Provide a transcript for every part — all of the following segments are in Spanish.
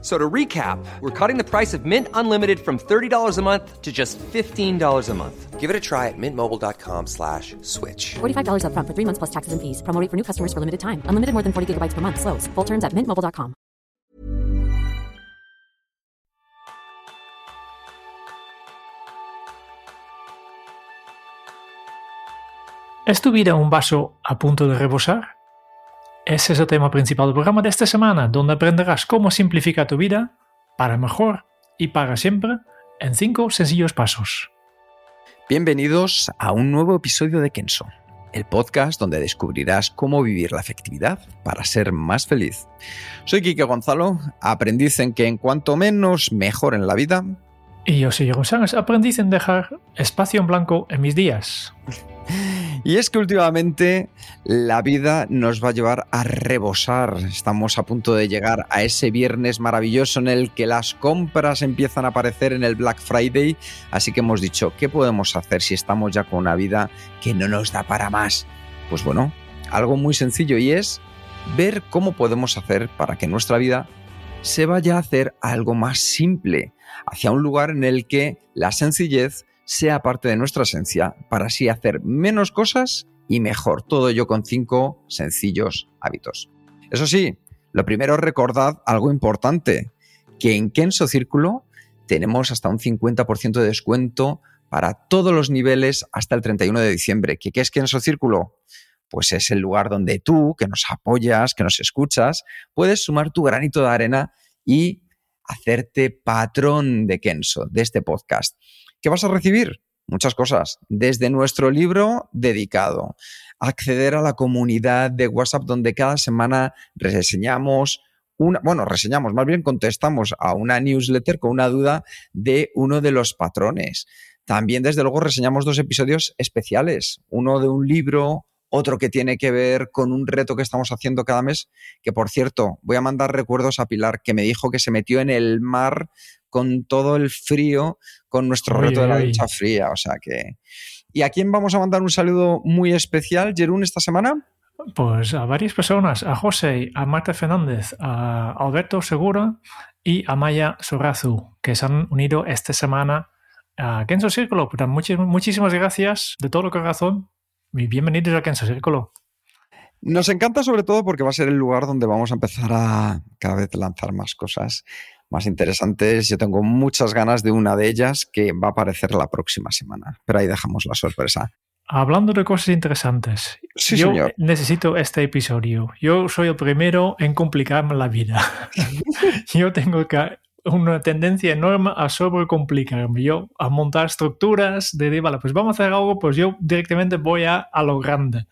So to recap, we're cutting the price of Mint Unlimited from $30 a month to just $15 a month. Give it a try at mintmobile.com slash switch. $45 upfront for three months plus taxes and fees. Promo rate for new customers for limited time. Unlimited more than 40 gigabytes per month. Slows. Full terms at mintmobile.com. ¿Es tu vida un vaso a punto de rebosar? Ese es el tema principal del programa de esta semana, donde aprenderás cómo simplificar tu vida para mejor y para siempre en 5 sencillos pasos. Bienvenidos a un nuevo episodio de Kenso, el podcast donde descubrirás cómo vivir la efectividad para ser más feliz. Soy Quique Gonzalo, aprendiz en que en cuanto menos mejor en la vida. Y yo soy González, aprendiz en dejar espacio en blanco en mis días. Y es que últimamente la vida nos va a llevar a rebosar. Estamos a punto de llegar a ese viernes maravilloso en el que las compras empiezan a aparecer en el Black Friday. Así que hemos dicho, ¿qué podemos hacer si estamos ya con una vida que no nos da para más? Pues bueno, algo muy sencillo y es ver cómo podemos hacer para que nuestra vida se vaya a hacer algo más simple, hacia un lugar en el que la sencillez sea parte de nuestra esencia para así hacer menos cosas y mejor. Todo ello con cinco sencillos hábitos. Eso sí, lo primero recordad algo importante, que en Kenso Círculo tenemos hasta un 50% de descuento para todos los niveles hasta el 31 de diciembre. ¿Qué, es Kenso Círculo? Pues es el lugar donde tú, que nos apoyas, que nos escuchas, puedes sumar tu granito de arena y hacerte patrón de Kenso, de este podcast. ¿Qué vas a recibir? Muchas cosas. Desde nuestro libro dedicado, acceder a la comunidad de WhatsApp donde cada semana reseñamos una, bueno, reseñamos, más bien contestamos a una newsletter con una duda de uno de los patrones. También, desde luego, reseñamos dos episodios especiales, uno de un libro, otro que tiene que ver con un reto que estamos haciendo cada mes, que por cierto, voy a mandar recuerdos a Pilar, que me dijo que se metió en el mar con todo el frío, con nuestro reto de la ducha fría. O sea que. ¿Y a quién vamos a mandar un saludo muy especial, Jerún, esta semana? Pues a varias personas, a José, a Marta Fernández, a Alberto Segura y a Maya Sorazu, que se han unido esta semana a Kenzo Círculo. Muchísimas gracias de todo corazón bienvenidos a Kenzo Círculo. Nos encanta sobre todo porque va a ser el lugar donde vamos a empezar a cada vez lanzar más cosas más interesantes. Yo tengo muchas ganas de una de ellas que va a aparecer la próxima semana, pero ahí dejamos la sorpresa. Hablando de cosas interesantes, yo necesito este episodio. Yo soy el primero en complicarme la vida. yo tengo una tendencia enorme a sobrecomplicarme, yo a montar estructuras de, vale, pues vamos a hacer algo, pues yo directamente voy a, a lo grande.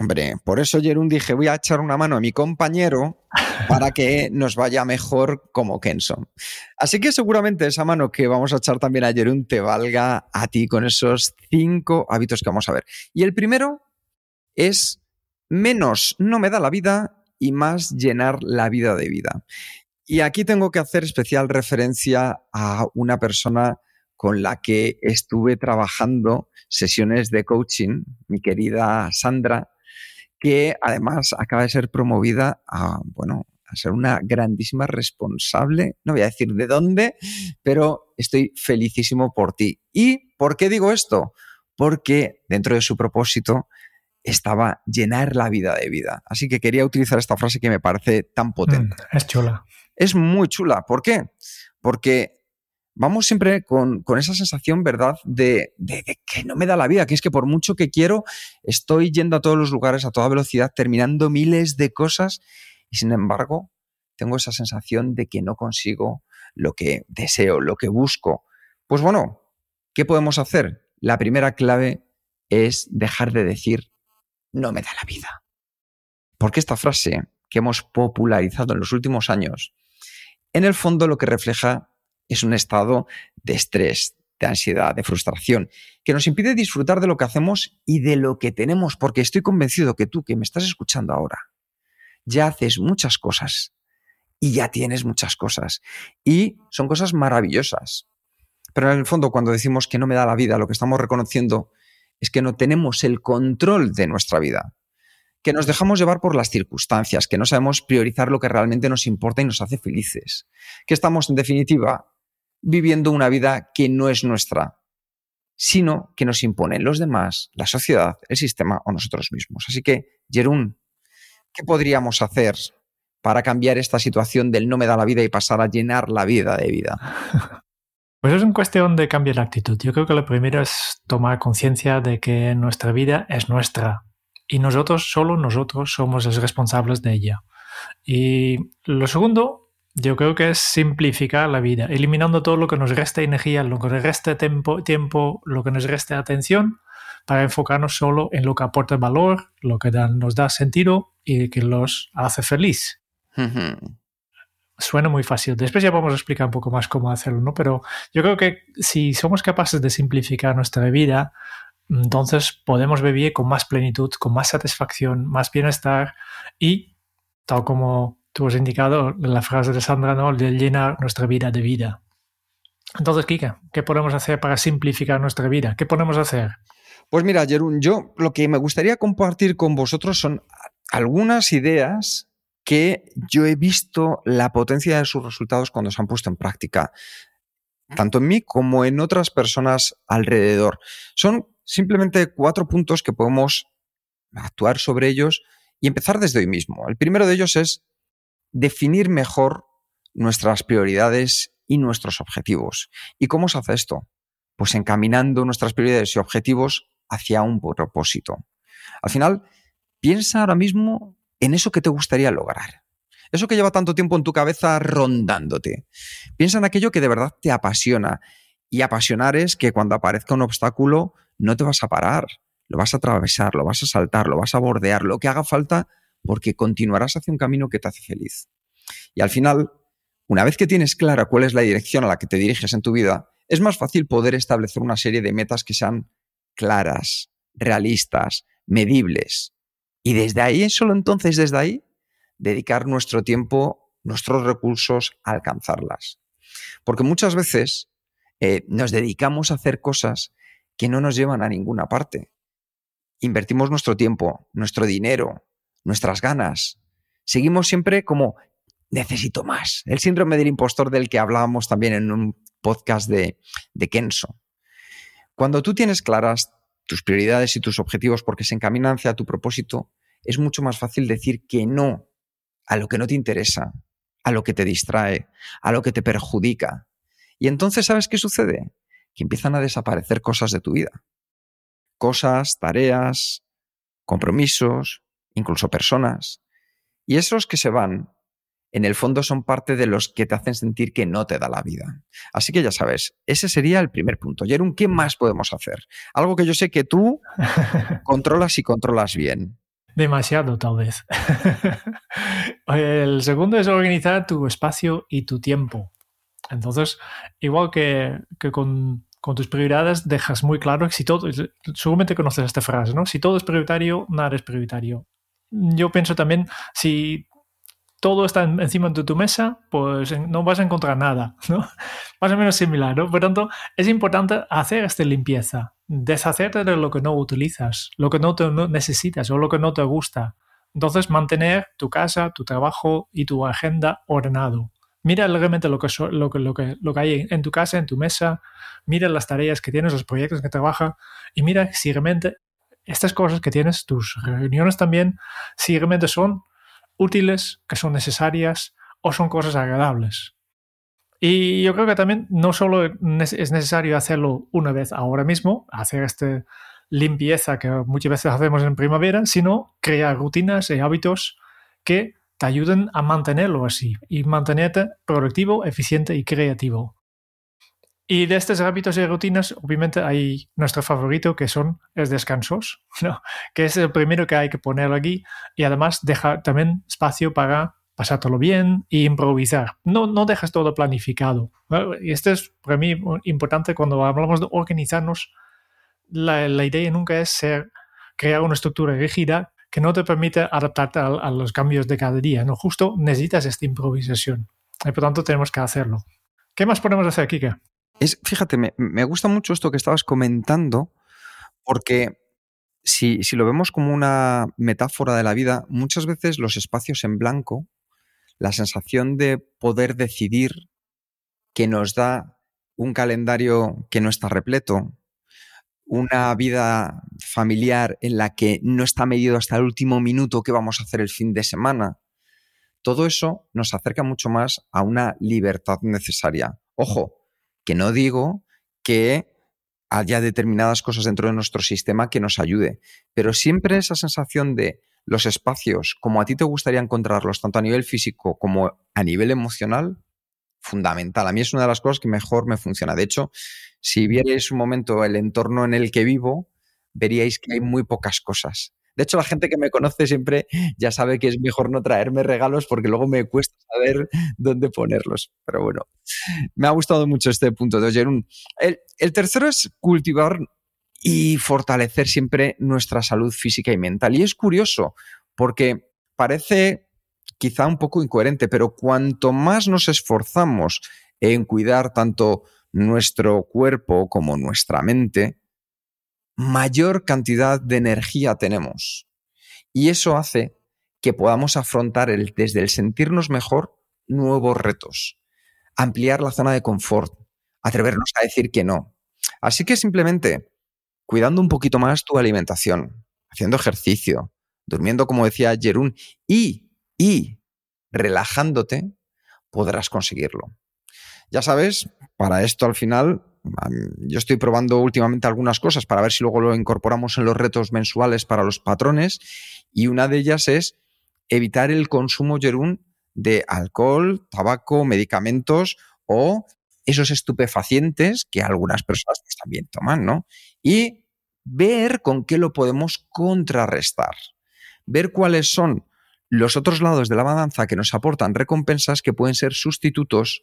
Hombre, por eso Jerún dije, voy a echar una mano a mi compañero para que nos vaya mejor como Kenson. Así que seguramente esa mano que vamos a echar también a Jerún te valga a ti con esos cinco hábitos que vamos a ver. Y el primero es menos no me da la vida y más llenar la vida de vida. Y aquí tengo que hacer especial referencia a una persona con la que estuve trabajando sesiones de coaching, mi querida Sandra, que además acaba de ser promovida a, bueno, a ser una grandísima responsable. No voy a decir de dónde, pero estoy felicísimo por ti. ¿Y por qué digo esto? Porque dentro de su propósito estaba llenar la vida de vida. Así que quería utilizar esta frase que me parece tan potente. Mm, es chula. Es muy chula. ¿Por qué? Porque vamos siempre con, esa sensación, ¿verdad?, de, que no me da la vida, que es que por mucho que quiero, estoy yendo a todos los lugares a toda velocidad, terminando miles de cosas y sin embargo tengo esa sensación de que no consigo lo que deseo, lo que busco. Pues bueno, ¿qué podemos hacer? La primera clave es dejar de decir no me da la vida. Porque esta frase que hemos popularizado en los últimos años, en el fondo lo que refleja es un estado de estrés, de ansiedad, de frustración, que nos impide disfrutar de lo que hacemos y de lo que tenemos, porque estoy convencido que tú que me estás escuchando ahora, ya haces muchas cosas y ya tienes muchas cosas. Y son cosas maravillosas. Pero en el fondo, cuando decimos que no me da la vida, lo que estamos reconociendo es que no tenemos el control de nuestra vida, que nos dejamos llevar por las circunstancias, que no sabemos priorizar lo que realmente nos importa y nos hace felices, que estamos, en definitiva, viviendo una vida que no es nuestra, sino que nos imponen los demás, la sociedad, el sistema o nosotros mismos. Así que, Jerún, ¿qué podríamos hacer para cambiar esta situación del no me da la vida y pasar a llenar la vida de vida? Pues es una cuestión de cambiar la actitud. Yo creo que lo primero es tomar conciencia de que nuestra vida es nuestra y nosotros, solo nosotros, somos los responsables de ella. Y lo segundo, yo creo que es simplificar la vida, eliminando todo lo que nos resta energía, lo que nos resta tiempo, tiempo lo que nos resta atención, para enfocarnos solo en lo que aporta valor, lo que nos da sentido y que los hace feliz suena muy fácil. Después ya vamos a explicar un poco más cómo hacerlo, ¿no? Pero yo creo que si somos capaces de simplificar nuestra vida, entonces podemos vivir con más plenitud, con más satisfacción, más bienestar y, tal como tú has indicado la frase de Sandra, ¿no? De llenar nuestra vida de vida. Entonces, Kika, ¿qué podemos hacer para simplificar nuestra vida? ¿Qué podemos hacer? Pues mira, Jerún, yo lo que me gustaría compartir con vosotros son algunas ideas que yo he visto la potencia de sus resultados cuando se han puesto en práctica, tanto en mí como en otras personas alrededor. Son simplemente cuatro puntos que podemos actuar sobre ellos y empezar desde hoy mismo. El primero de ellos es definir mejor nuestras prioridades y nuestros objetivos. ¿Y cómo se hace esto? Pues encaminando nuestras prioridades y objetivos hacia un propósito. Al final, piensa ahora mismo en eso que te gustaría lograr. Eso que lleva tanto tiempo en tu cabeza rondándote. Piensa en aquello que de verdad te apasiona. Y apasionar es que cuando aparezca un obstáculo no te vas a parar, lo vas a atravesar, lo vas a saltar, lo vas a bordear, lo que haga falta, porque continuarás hacia un camino que te hace feliz. Y al final, una vez que tienes clara cuál es la dirección a la que te diriges en tu vida, es más fácil poder establecer una serie de metas que sean claras, realistas, medibles, y desde ahí, solo entonces desde ahí, dedicar nuestro tiempo, nuestros recursos a alcanzarlas. Porque muchas veces eh, nos dedicamos a hacer cosas que no nos llevan a ninguna parte. Invertimos nuestro tiempo, nuestro dinero, nuestras ganas. Seguimos siempre como necesito más. El síndrome del impostor del que hablábamos también en un podcast de, Kenso. Cuando tú tienes claras tus prioridades y tus objetivos porque se encaminan hacia tu propósito, es mucho más fácil decir que no a lo que no te interesa, a lo que te distrae, a lo que te perjudica. Y entonces, ¿sabes qué sucede? Que empiezan a desaparecer cosas de tu vida. Cosas, tareas, compromisos, incluso personas. Y esos que se van, en el fondo son parte de los que te hacen sentir que no te da la vida. Así que ya sabes, ese sería el primer punto. Jerón, ¿qué más podemos hacer? Algo que yo sé que tú controlas y controlas bien. Demasiado, tal vez. El segundo es organizar tu espacio y tu tiempo. Entonces, igual que, con, tus prioridades, dejas muy claro que si todo, seguramente conoces esta frase, ¿no? Si todo es prioritario, nada es prioritario. Yo pienso también, si todo está encima de tu mesa, pues no vas a encontrar nada, ¿no? Más o menos similar, ¿no? Por tanto, es importante hacer esta limpieza, deshacerte de lo que no utilizas, lo que no, te, necesitas o lo que no te gusta. Entonces, mantener tu casa, tu trabajo y tu agenda ordenado. Mira realmente lo que, lo, que, lo, que, lo que hay en tu casa, en tu mesa, mira las tareas que tienes, los proyectos que trabajas y mira si realmente estas cosas que tienes, tus reuniones también, si realmente son útiles, que son necesarias o son cosas agradables. Y yo creo que también no solo es necesario hacerlo una vez ahora mismo, hacer esta limpieza que muchas veces hacemos en primavera, sino crear rutinas y hábitos que te ayuden a mantenerlo así y mantenerte productivo, eficiente y creativo. Y de estos hábitos y rutinas, obviamente hay nuestro favorito que son los descansos, ¿no? que es el primero que hay que poner aquí y además dejar también espacio para pasártelo bien e improvisar. No, no dejas todo planificado. Y esto es para mí importante cuando hablamos de organizarnos. La, la idea nunca es ser, crear una estructura rígida que no te permite adaptarte a, los cambios de cada día, ¿no? Justo necesitas esta improvisación. Y por tanto tenemos que hacerlo. ¿Qué más podemos hacer, Kika? Es, fíjate, me, me gusta mucho esto que estabas comentando, porque si, si, lo vemos como una metáfora de la vida, muchas veces los espacios en blanco, la sensación de poder decidir que nos da un calendario que no está repleto, una vida familiar en la que no está medido hasta el último minuto qué vamos a hacer el fin de semana. Todo eso nos acerca mucho más a una libertad necesaria. Ojo, que no digo que haya determinadas cosas dentro de nuestro sistema que nos ayude, pero siempre esa sensación de los espacios como a ti te gustaría encontrarlos, tanto a nivel físico como a nivel emocional, fundamental. A mí es una de las cosas que mejor me funciona. De hecho, si vierais un momento el entorno en el que vivo, veríais que hay muy pocas cosas. De hecho, la gente que me conoce siempre ya sabe que es mejor no traerme regalos porque luego me cuesta saber dónde ponerlos. Pero bueno, me ha gustado mucho este punto de Jerún. El, el tercero es cultivar y fortalecer siempre nuestra salud física y mental. Y es curioso porque parece quizá un poco incoherente, pero cuanto más nos esforzamos en cuidar tanto nuestro cuerpo como nuestra mente, mayor cantidad de energía tenemos. Y eso hace que podamos afrontar el, desde el sentirnos mejor nuevos retos, ampliar la zona de confort, atrevernos a decir que no. Así que simplemente cuidando un poquito más tu alimentación, haciendo ejercicio, durmiendo como decía Jerún y y relajándote podrás conseguirlo. Ya sabes, para esto al final, yo estoy probando últimamente algunas cosas para ver si luego lo incorporamos en los retos mensuales para los patrones y una de ellas es evitar el consumo, Jerún, de alcohol, tabaco, medicamentos o esos estupefacientes que algunas personas pues, también toman, ¿no? Y ver con qué lo podemos contrarrestar. Ver cuáles son los otros lados de la balanza que nos aportan recompensas que pueden ser sustitutos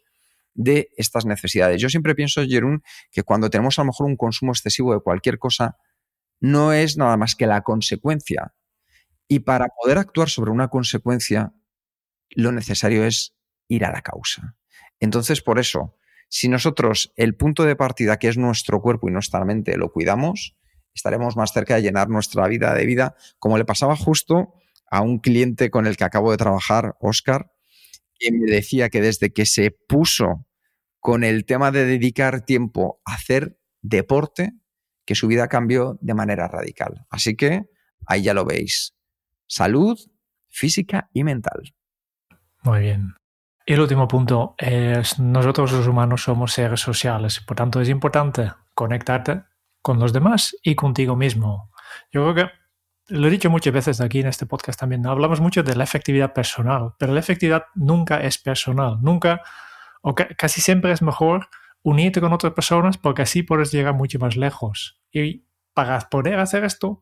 de estas necesidades. Yo siempre pienso, Jerún, que cuando tenemos a lo mejor un consumo excesivo de cualquier cosa, no es nada más que la consecuencia. Y para poder actuar sobre una consecuencia, lo necesario es ir a la causa. Entonces, por eso, si nosotros el punto de partida, que es nuestro cuerpo y nuestra mente, lo cuidamos, estaremos más cerca de llenar nuestra vida de vida, como le pasaba justo a un cliente con el que acabo de trabajar, Oscar, que me decía que desde que se puso con el tema de dedicar tiempo a hacer deporte, que su vida cambió de manera radical. Así que ahí ya lo veis. Salud física y mental. Muy bien. Y el último punto es, nosotros los humanos somos seres sociales, por tanto es importante conectarte con los demás y contigo mismo. Yo creo que lo he dicho muchas veces aquí en este podcast también, hablamos mucho de la efectividad personal, pero la efectividad nunca es personal, nunca, o casi siempre es mejor unirte con otras personas porque así puedes llegar mucho más lejos. Y para poder hacer esto,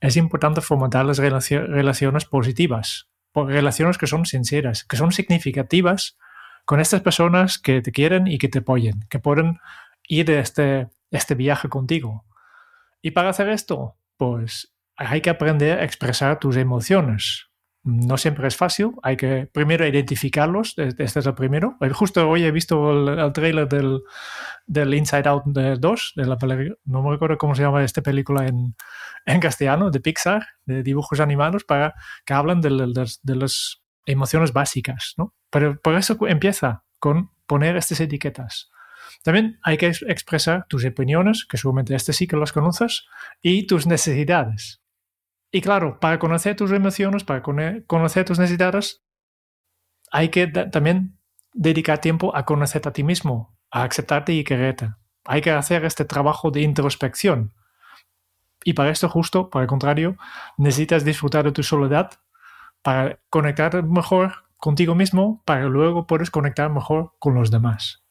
es importante fomentar las relaciones positivas, relaciones que son sinceras, que son significativas con estas personas que te quieren y que te apoyen, que pueden ir de este, este viaje contigo. Y para hacer esto, pues hay que aprender a expresar tus emociones. No siempre es fácil, hay que primero identificarlos, este es el primero. Justo hoy he visto el, trailer del, del, Inside Out 2, de la no me recuerdo cómo se llama esta película en, en castellano, de Pixar, de dibujos animados, para que hablan de, de las emociones básicas. ¿no? Pero por eso empieza con poner estas etiquetas. También hay que expresar tus opiniones, que seguramente este sí que las conoces, y tus necesidades. Y claro, para conocer tus emociones, para conocer tus necesidades, hay que también dedicar tiempo a conocerte a ti mismo, a aceptarte y quererte. Hay que hacer este trabajo de introspección. Y para esto, justo, por el contrario, necesitas disfrutar de tu soledad para conectar mejor contigo mismo, para luego puedes conectar mejor con los demás.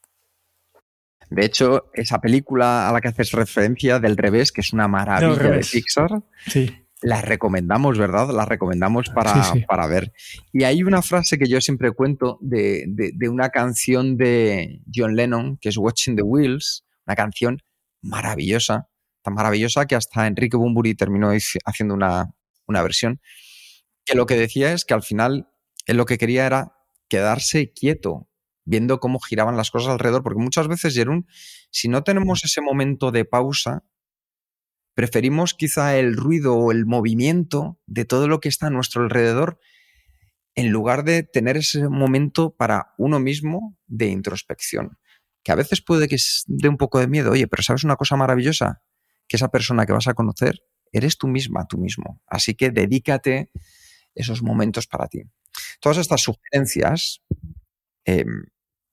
De hecho, esa película a la que haces referencia del revés, que es una maravilla de Pixar, sí las recomendamos, ¿verdad? Las recomendamos para, para, ver. Y hay una frase que yo siempre cuento de, de, una canción de John Lennon, que es Watching the Wheels, una canción maravillosa, tan maravillosa que hasta Enrique Bumburi terminó haciendo una, una versión. que lo que decía es que al final él lo que quería era quedarse quieto, viendo cómo giraban las cosas alrededor, porque muchas veces, Jerún, si no tenemos ese momento de pausa, preferimos quizá el ruido o el movimiento de todo lo que está a nuestro alrededor en lugar de tener ese momento para uno mismo de introspección, que a veces puede que dé un poco de miedo, oye, pero ¿sabes una cosa maravillosa? Que esa persona que vas a conocer eres tú misma, tú mismo. Así que dedícate esos momentos para ti. Todas estas sugerencias em,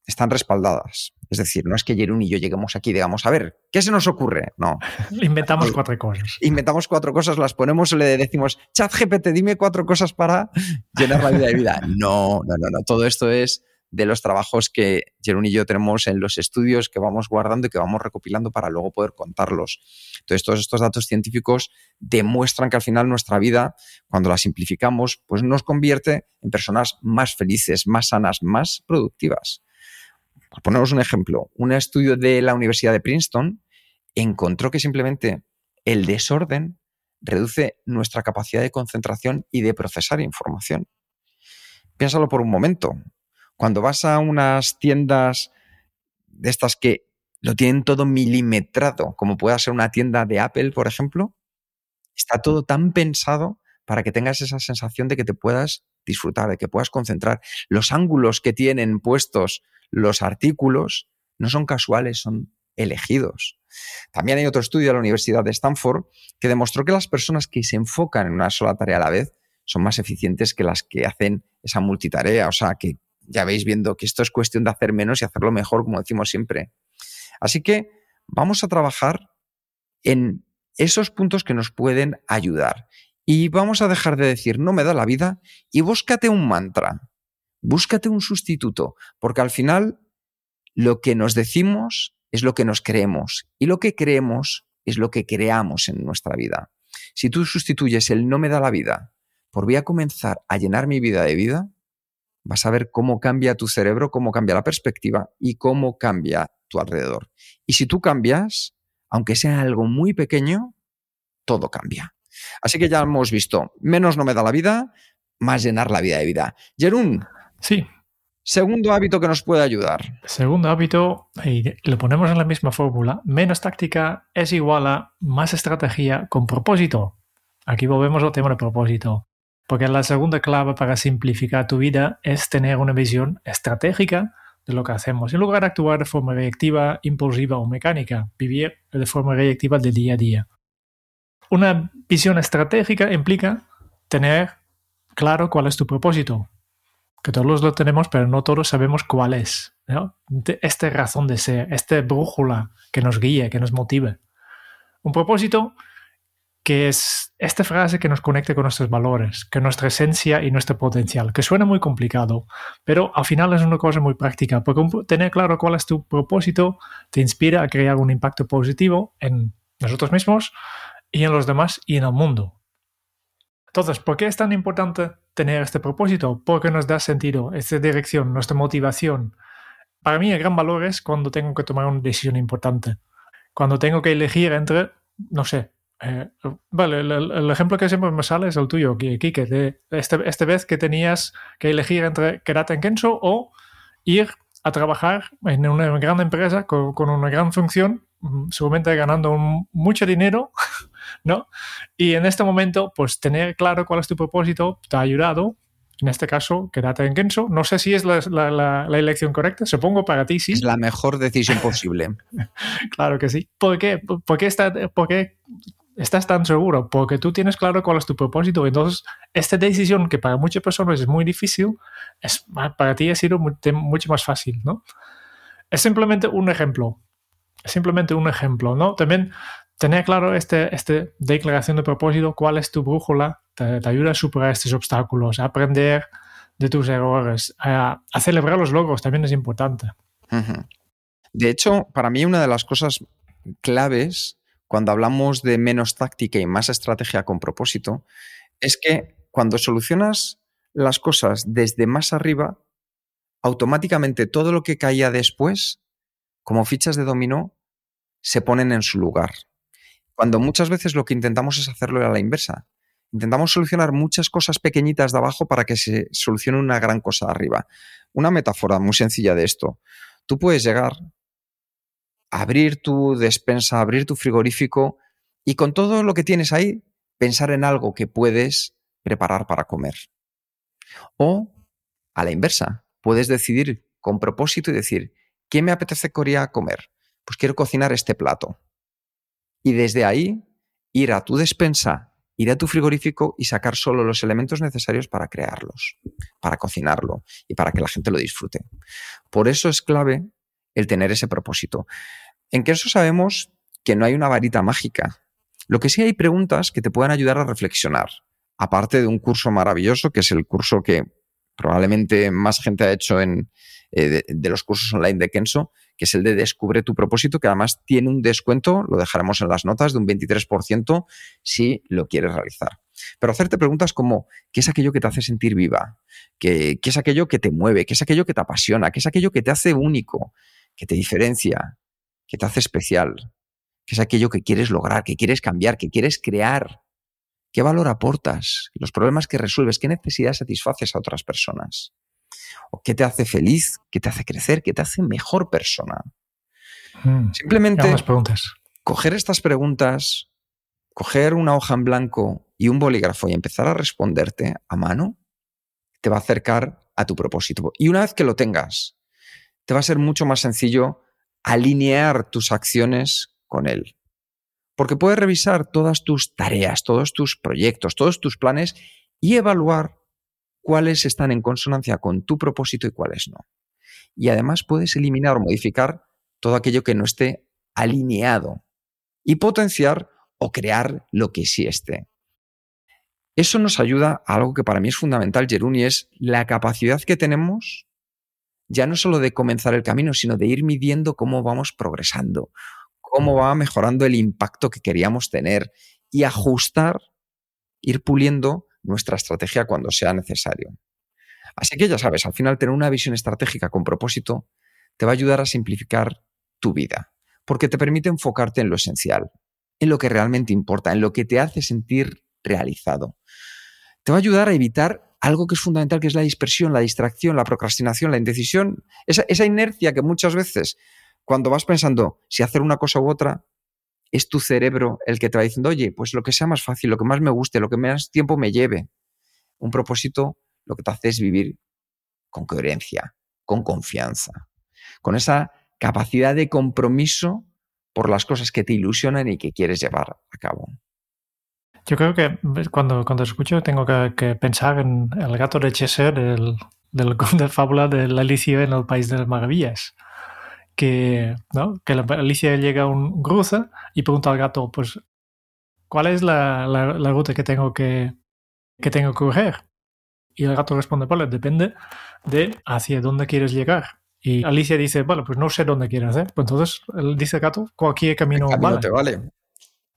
están respaldadas. Es decir, no es que Jerún y yo lleguemos aquí y digamos, a ver, ¿qué se nos ocurre? No. Inventamos cuatro cosas. Inventamos cuatro cosas, las ponemos y le decimos, chat GPT, dime cuatro cosas para llenar la vida de vida. No, no, no, no. Todo esto es de los trabajos que Jerún y yo tenemos en los estudios que vamos guardando y que vamos recopilando para luego poder contarlos. Entonces, todos estos datos científicos demuestran que al final nuestra vida, cuando la simplificamos, pues nos convierte en personas más felices, más sanas, más productivas. Por ponernos un ejemplo, un estudio de la Universidad de Princeton encontró que simplemente el desorden reduce nuestra capacidad de concentración y de procesar información. Piénsalo por un momento cuando vas a unas tiendas de estas que lo tienen todo milimetrado, como pueda ser una tienda de Apple, por ejemplo, está todo tan pensado para que tengas esa sensación de que te puedas disfrutar, de que puedas concentrar. Los ángulos que tienen puestos los artículos no son casuales, son elegidos. También hay otro estudio de la Universidad de Stanford que demostró que las personas que se enfocan en una sola tarea a la vez son más eficientes que las que hacen esa multitarea, o sea, que ya veis viendo que esto es cuestión de hacer menos y hacerlo mejor, como decimos siempre. Así que vamos a trabajar en esos puntos que nos pueden ayudar. Y vamos a dejar de decir, no me da la vida, y búscate un mantra, búscate un sustituto, porque al final lo que nos decimos es lo que nos creemos, y lo que creemos es lo que creamos en nuestra vida. Si tú sustituyes el no me da la vida por voy a comenzar a llenar mi vida de vida, vas a ver cómo cambia tu cerebro, cómo cambia la perspectiva y cómo cambia tu alrededor. Y si tú cambias, aunque sea algo muy pequeño, todo cambia. Así que ya hemos visto, menos no me da la vida, más llenar la vida de vida. Jerún. Sí. Segundo hábito que nos puede ayudar. Segundo hábito, y lo ponemos en la misma fórmula, menos táctica es igual a más estrategia con propósito. Aquí volvemos al tema de propósito. Porque la segunda clave para simplificar tu vida es tener una visión estratégica de lo que hacemos, en lugar de actuar de forma reactiva, impulsiva o mecánica, vivir de forma reactiva del día a día. Una visión estratégica implica tener claro cuál es tu propósito, que todos lo tenemos, pero no todos sabemos cuál es. Esta razón de ser, esta brújula que nos guíe, que nos motive. Un propósito que es esta frase que nos conecte con nuestros valores, con nuestra esencia y nuestro potencial, que suena muy complicado, pero al final es una cosa muy práctica, porque tener claro cuál es tu propósito te inspira a crear un impacto positivo en nosotros mismos y en los demás y en el mundo. Entonces, ¿por qué es tan importante tener este propósito? Porque nos da sentido, esta dirección, nuestra motivación. Para mí el gran valor es cuando tengo que tomar una decisión importante, cuando tengo que elegir entre, no sé, eh, vale, el, ejemplo que siempre me sale es el tuyo, Kike, de este, esta vez que tenías que elegir entre quedarte en Kenso o ir a trabajar en una gran empresa con, una gran función, mm, seguramente ganando mucho dinero, ¿no? Y en este momento, pues tener claro cuál es tu propósito te ha ayudado. En este caso, quedarte en Kenso. No sé si es la, la, elección correcta, supongo para ti sí. Es la mejor decisión posible. claro que sí. ¿Por qué? ¿Por qué, está, por qué estás tan seguro porque tú tienes claro cuál es tu propósito. Entonces, esta decisión que para muchas personas es muy difícil, es, para ti ha sido mucho más fácil, ¿no? Es simplemente un ejemplo. Es simplemente un ejemplo, ¿no? También tener claro esta este declaración de propósito, cuál es tu brújula, te, ayuda a superar estos obstáculos, a aprender de tus errores, a, celebrar los logros también es importante. De hecho, para mí una de las cosas claves cuando hablamos de menos táctica y más estrategia con propósito, es que cuando solucionas las cosas desde más arriba, automáticamente todo lo que caía después, como fichas de dominó, se ponen en su lugar. Cuando muchas veces lo que intentamos es hacerlo a la inversa. intentamos solucionar muchas cosas pequeñitas de abajo para que se solucione una gran cosa arriba. Una metáfora muy sencilla de esto. Tú puedes llegar, abrir tu despensa, abrir tu frigorífico y con todo lo que tienes ahí, pensar en algo que puedes preparar para comer. O, a la inversa, puedes decidir con propósito y decir, ¿qué me apetece comer? Pues quiero cocinar este plato. Y desde ahí, ir a tu despensa, ir a tu frigorífico y sacar solo los elementos necesarios para crearlos, para cocinarlo y para que la gente lo disfrute. Por eso es clave el tener ese propósito. En que eso sabemos que no hay una varita mágica. Lo que sí hay preguntas que te puedan ayudar a reflexionar, aparte de un curso maravilloso, que es el curso que probablemente más gente ha hecho en, eh, de, los cursos online de Kenso, que es el de Descubre tu propósito, que además tiene un descuento, lo dejaremos en las notas, de un 23% si lo quieres realizar. Pero hacerte preguntas como, ¿qué es aquello que te hace sentir viva? ¿Qué, ¿Qué, es aquello que te mueve? ¿Qué es aquello que te apasiona? ¿Qué es aquello que te hace único? ¿Que te diferencia? ¿Que te hace especial? ¿Qué es aquello que quieres lograr? ¿Que quieres cambiar? ¿Que quieres crear? ¿Qué valor aportas? Los problemas que resuelves, ¿qué necesidad satisfaces a otras personas? ¿O qué te hace feliz? ¿Qué te hace crecer? ¿Qué te hace mejor persona? Hmm. Simplemente preguntas. coger estas preguntas, coger una hoja en blanco y un bolígrafo y empezar a responderte a mano, te va a acercar a tu propósito. Y una vez que lo tengas, te va a ser mucho más sencillo alinear tus acciones con él. Porque puedes revisar todas tus tareas, todos tus proyectos, todos tus planes y evaluar cuáles están en consonancia con tu propósito y cuáles no. Y además puedes eliminar o modificar todo aquello que no esté alineado y potenciar o crear lo que sí esté. Eso nos ayuda a algo que para mí es fundamental, Jeruni, es la capacidad que tenemos ya no solo de comenzar el camino, sino de ir midiendo cómo vamos progresando, cómo va mejorando el impacto que queríamos tener y ajustar, ir puliendo nuestra estrategia cuando sea necesario. Así que ya sabes, al final tener una visión estratégica con propósito te va a ayudar a simplificar tu vida, porque te permite enfocarte en lo esencial, en lo que realmente importa, en lo que te hace sentir realizado. Te va a ayudar a evitar algo que es fundamental, que es la dispersión, la distracción, la procrastinación, la indecisión, esa, esa inercia que muchas veces cuando vas pensando si hacer una cosa u otra, es tu cerebro el que te va diciendo, oye, pues lo que sea más fácil, lo que más me guste, lo que más tiempo me lleve. Un propósito lo que te hace es vivir con coherencia, con confianza, con esa capacidad de compromiso por las cosas que te ilusionan y que quieres llevar a cabo. Yo creo que cuando, cuando escucho tengo que, pensar en el gato de Cheshire del, del de fábula de la Alicia en el País de las Maravillas que, ¿no? que la Alicia llega a un cruce y pregunta al gato, pues, ¿cuál es la, la, ruta que tengo que, que tengo que coger? Y el gato responde, vale, depende de hacia dónde quieres llegar. Y Alicia dice, vale, pues no sé dónde quieres, ¿eh? Pues entonces él dice el gato, cualquier camino, vale. Te vale.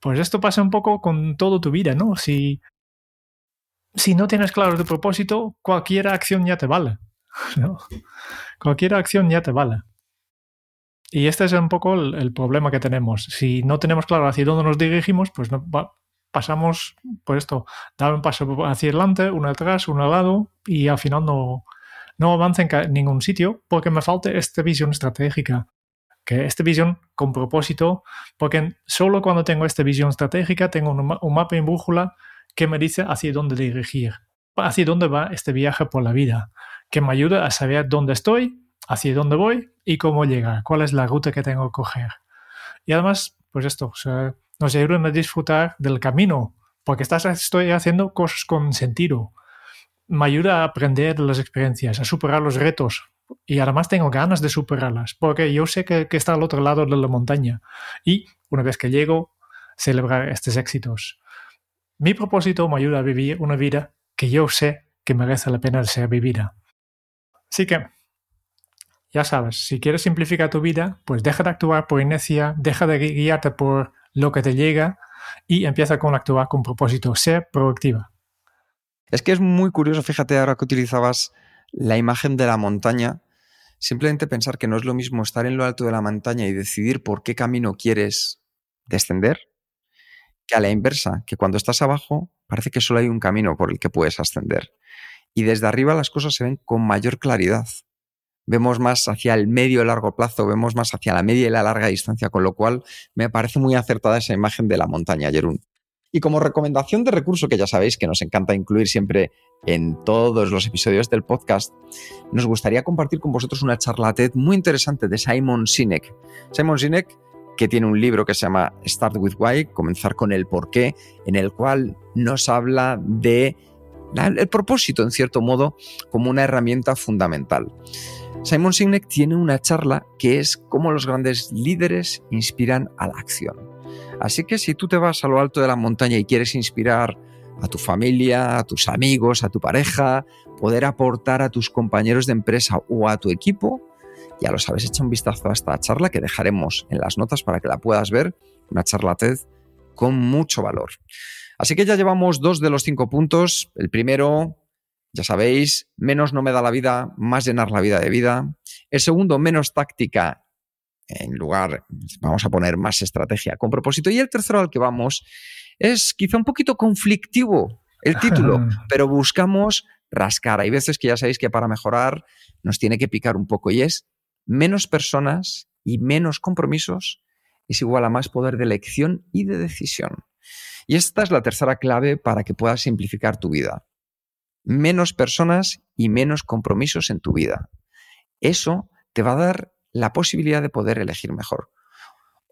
Pues esto pasa un poco con toda tu vida, ¿no? Si, si no tienes claro tu propósito, cualquier acción ya te vale. ¿no? Cualquier acción ya te vale. Y este es un poco el, problema que tenemos. Si no tenemos claro hacia dónde nos dirigimos, pues no, pasamos por esto, dar un paso hacia adelante, uno atrás, uno al lado, y al final no, no en ningún sitio porque me falta esta visión estratégica. Que esta visión con propósito, porque solo cuando tengo esta visión estratégica tengo un, un mapa en brújula que me dice hacia dónde dirigir, hacia dónde va este viaje por la vida, que me ayuda a saber dónde estoy, hacia dónde voy y cómo llegar, cuál es la ruta que tengo que coger. Y además, pues esto, nos ayuda a disfrutar del camino, porque estás, estoy haciendo cosas con sentido. Me ayuda a aprender las experiencias, a superar los retos. Y además tengo ganas de superarlas, porque yo sé que, que está al otro lado de la montaña. Y una vez que llego, celebrar estos éxitos. Mi propósito me ayuda a vivir una vida que yo sé que merece la pena ser vivida. Así que ya sabes, si quieres simplificar tu vida, pues deja de actuar por inercia, deja de guiarte por lo que te llega y empieza con actuar con propósito, ser proactiva. Es que es muy curioso, fíjate ahora que utilizabas la imagen de la montaña, simplemente pensar que no es lo mismo estar en lo alto de la montaña y decidir por qué camino quieres descender que a la inversa, que cuando estás abajo parece que solo hay un camino por el que puedes ascender. Y desde arriba las cosas se ven con mayor claridad. Vemos más hacia el medio y largo plazo, vemos más hacia la media y la larga distancia, con lo cual me parece muy acertada esa imagen de la montaña, Jerún. Y como recomendación de recurso que ya sabéis que nos encanta incluir siempre en todos los episodios del podcast, nos gustaría compartir con vosotros una charla TED muy interesante de Simon Sinek. Simon Sinek, que tiene un libro que se llama Start with Why, comenzar con el porqué, en el cual nos habla de el propósito, en cierto modo, como una herramienta fundamental. Simon Sinek tiene una charla que es cómo los grandes líderes inspiran a la acción. Así que si tú te vas a lo alto de la montaña y quieres inspirar a tu familia, a tus amigos, a tu pareja, poder aportar a tus compañeros de empresa o a tu equipo, ya lo sabes, echa un vistazo a esta charla que dejaremos en las notas para que la puedas ver, una charla TED con mucho valor. Así que ya llevamos dos de los cinco puntos. El primero, ya sabéis, menos no me da la vida, más llenar la vida de vida. El segundo, menos táctica, en lugar, vamos a poner más estrategia con propósito. Y el tercero al que vamos es quizá un poquito conflictivo el título, pero buscamos rascar. Hay veces que ya sabéis que para mejorar nos tiene que picar un poco y es menos personas y menos compromisos es igual a más poder de elección y de decisión. Y esta es la tercera clave para que puedas simplificar tu vida. Menos personas y menos compromisos en tu vida. Eso te va a dar la posibilidad de poder elegir mejor.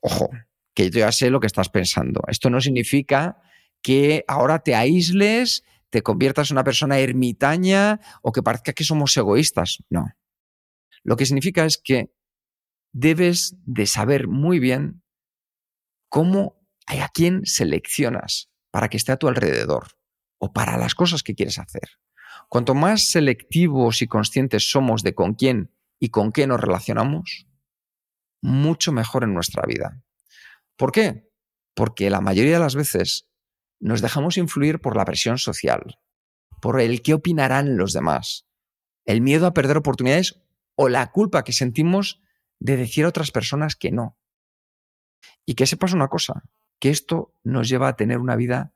Ojo, que yo ya sé lo que estás pensando. Esto no significa que ahora te aísles, te conviertas en una persona ermitaña o que parezca que somos egoístas. No. Lo que significa es que debes de saber muy bien cómo a quién seleccionas para que esté a tu alrededor o para las cosas que quieres hacer. Cuanto más selectivos y conscientes somos de con quién y con qué nos relacionamos, mucho mejor en nuestra vida. ¿Por qué? Porque la mayoría de las veces nos dejamos influir por la presión social, por el qué opinarán los demás, el miedo a perder oportunidades o la culpa que sentimos de decir a otras personas que no. Y que sepas una cosa, que esto nos lleva a tener una vida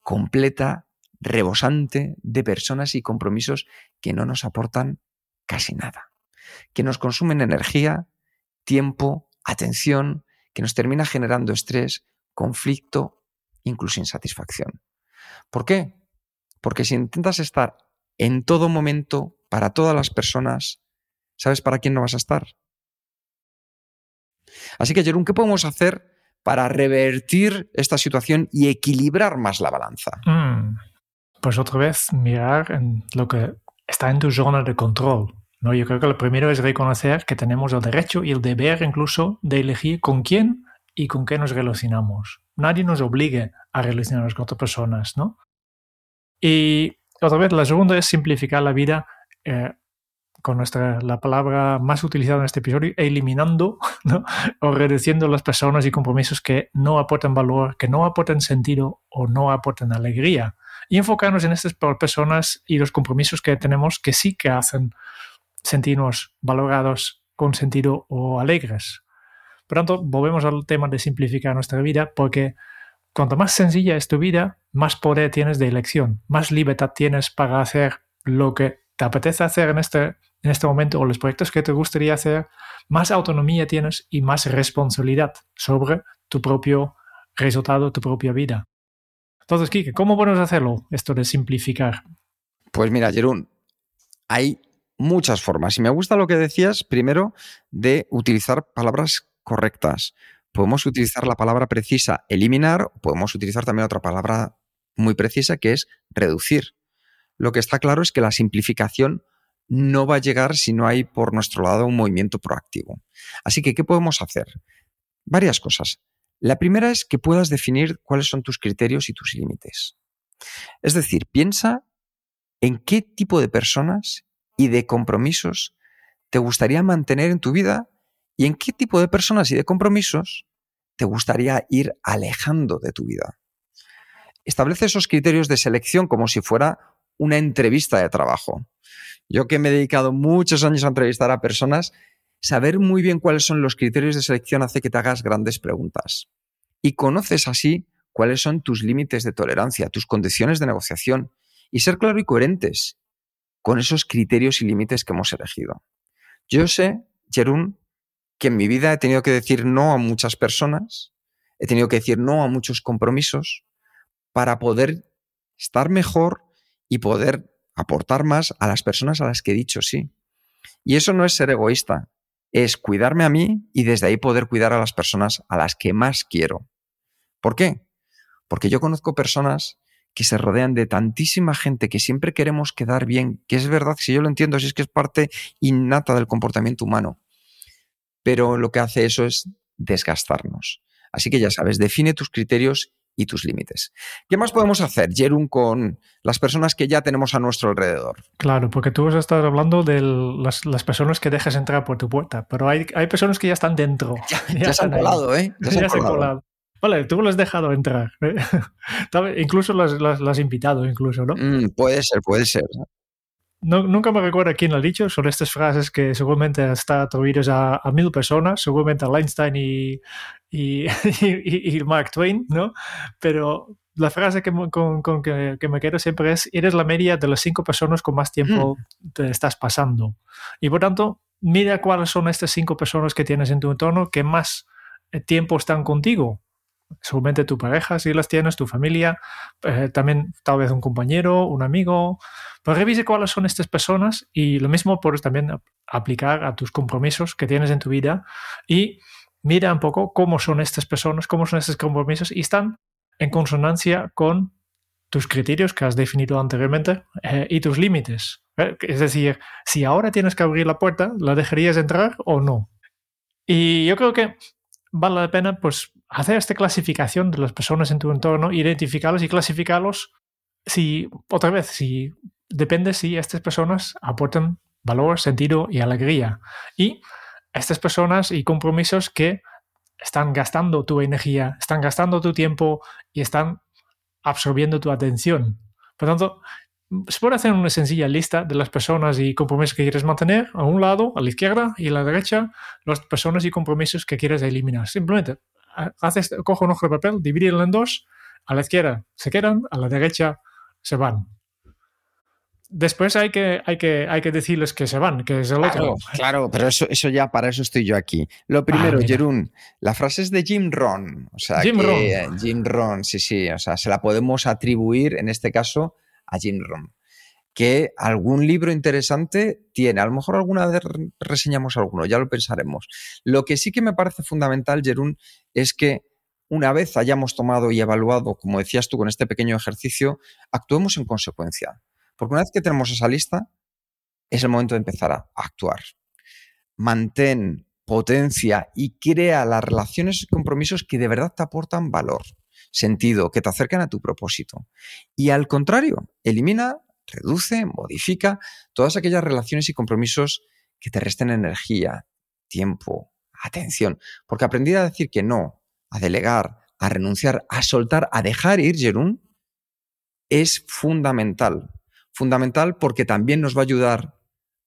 completa, rebosante de personas y compromisos que no nos aportan casi nada, que nos consumen energía, tiempo, atención, que nos termina generando estrés, conflicto, incluso insatisfacción. ¿Por qué? Porque si intentas estar en todo momento para todas las personas, ¿sabes para quién no vas a estar? Así que, Jerón, ¿qué podemos hacer para revertir esta situación y equilibrar más la balanza? Mm. Pues otra vez mirar en lo que está en tu zona de control. ¿no? Yo creo que lo primero es reconocer que tenemos el derecho y el deber incluso de elegir con quién y con qué nos relacionamos. Nadie nos obligue a relacionarnos con otras personas, ¿no? Y otra vez, la segunda es simplificar la vida eh, con nuestra, la palabra más utilizada en este episodio, eliminando o reduciendo las personas y compromisos que no aportan valor, que no aportan sentido o no aportan alegría. Y enfocarnos en estas personas y los compromisos que tenemos que sí que hacen sentirnos valorados, con sentido o alegres. Por tanto, volvemos al tema de simplificar nuestra vida porque cuanto más sencilla es tu vida, más poder tienes de elección, más libertad tienes para hacer lo que te apetece hacer en este en este momento o los proyectos que te gustaría hacer, más autonomía tienes y más responsabilidad sobre tu propio resultado, tu propia vida. Entonces, Kike, ¿cómo podemos hacerlo esto de simplificar? Pues mira, Jerón, hay muchas formas. Y me gusta lo que decías, primero, de utilizar palabras correctas. Podemos utilizar la palabra precisa eliminar, podemos utilizar también otra palabra muy precisa que es reducir. Lo que está claro es que la simplificación no va a llegar si no hay por nuestro lado un movimiento proactivo. Así que, ¿qué podemos hacer? Varias cosas. La primera es que puedas definir cuáles son tus criterios y tus límites. Es decir, piensa en qué tipo de personas y de compromisos te gustaría mantener en tu vida y en qué tipo de personas y de compromisos te gustaría ir alejando de tu vida. Establece esos criterios de selección como si fuera una entrevista de trabajo. Yo que me he dedicado muchos años a entrevistar a personas, saber muy bien cuáles son los criterios de selección hace que te hagas grandes preguntas. Y conoces así cuáles son tus límites de tolerancia, tus condiciones de negociación y ser claro y coherentes con esos criterios y límites que hemos elegido. Yo sé, Jerún, que en mi vida he tenido que decir no a muchas personas, he tenido que decir no a muchos compromisos para poder estar mejor y poder aportar más a las personas a las que he dicho sí. Y eso no es ser egoísta, es cuidarme a mí y desde ahí poder cuidar a las personas a las que más quiero. ¿Por qué? Porque yo conozco personas que se rodean de tantísima gente que siempre queremos quedar bien, que es verdad, si yo lo entiendo, si es que es parte innata del comportamiento humano. Pero lo que hace eso es desgastarnos. Así que ya sabes, define tus criterios y tus límites. ¿Qué más podemos hacer, Jerún, con las personas que ya tenemos a nuestro alrededor? Claro, porque tú estado hablando de las, personas que dejas entrar por tu puerta, pero hay, hay personas que ya están dentro. Ya, se han colado, ¿eh? Ya, se han colado. Vale, tú lo has dejado entrar. ¿eh? incluso las has, invitado, incluso, ¿no? Mm, puede ser, puede ser. No, nunca me recuerdo quién lo ha dicho. Son estas frases que seguramente están atribuidas a, mil personas, seguramente a Einstein y, y, y, Mark Twain, ¿no? Pero la frase que, con, que, que, me quedo siempre es, eres la media de las cinco personas con más tiempo hmm. te estás pasando. Y por tanto, mira cuáles son estas cinco personas que tienes en tu entorno que más eh, tiempo están contigo seguramente tu pareja, si las tienes, tu familia, eh, también tal vez un compañero, un amigo. Pues revise cuáles son estas personas y lo mismo puedes también aplicar a tus compromisos que tienes en tu vida y mira un poco cómo son estas personas, cómo son estos compromisos y están en consonancia con tus criterios que has definido anteriormente eh, y tus límites. Eh, es decir, si ahora tienes que abrir la puerta, ¿la dejarías entrar o no? Y yo creo que vale la pena pues hacer esta clasificación de las personas en tu entorno, identificarlos y clasificarlos si, otra vez, si depende si estas personas aportan valor, sentido y alegría. Y estas personas y compromisos que están gastando tu energía, están gastando tu tiempo y están absorbiendo tu atención. Por tanto, se puede hacer una sencilla lista de las personas y compromisos que quieres mantener a un lado, a la izquierda y a la derecha, las personas y compromisos que quieres eliminar. Simplemente haces, coge un ojo de papel, divídelo en dos, a la izquierda se quedan, a la derecha se van. Después hay que, hay que, hay que decirles que se van, que es el claro, otro. Claro, pero eso, eso ya, para eso estoy yo aquí. Lo primero, ah, Jerún, la frase es de Jim Ron. O sea, Jim Ron. Jim Ron, sí, sí. O sea, se la podemos atribuir, en este caso, a Jim Ron que algún libro interesante tiene. A lo mejor alguna vez reseñamos alguno, ya lo pensaremos. Lo que sí que me parece fundamental, Jerún, es que una vez hayamos tomado y evaluado, como decías tú con este pequeño ejercicio, actuemos en consecuencia. Porque una vez que tenemos esa lista, es el momento de empezar a actuar. Mantén, potencia y crea las relaciones y compromisos que de verdad te aportan valor, sentido, que te acercan a tu propósito. Y al contrario, elimina reduce, modifica todas aquellas relaciones y compromisos que te resten energía, tiempo, atención. Porque aprendí a decir que no, a delegar, a renunciar, a soltar, a dejar ir, Jerún, es fundamental. Fundamental porque también nos va a ayudar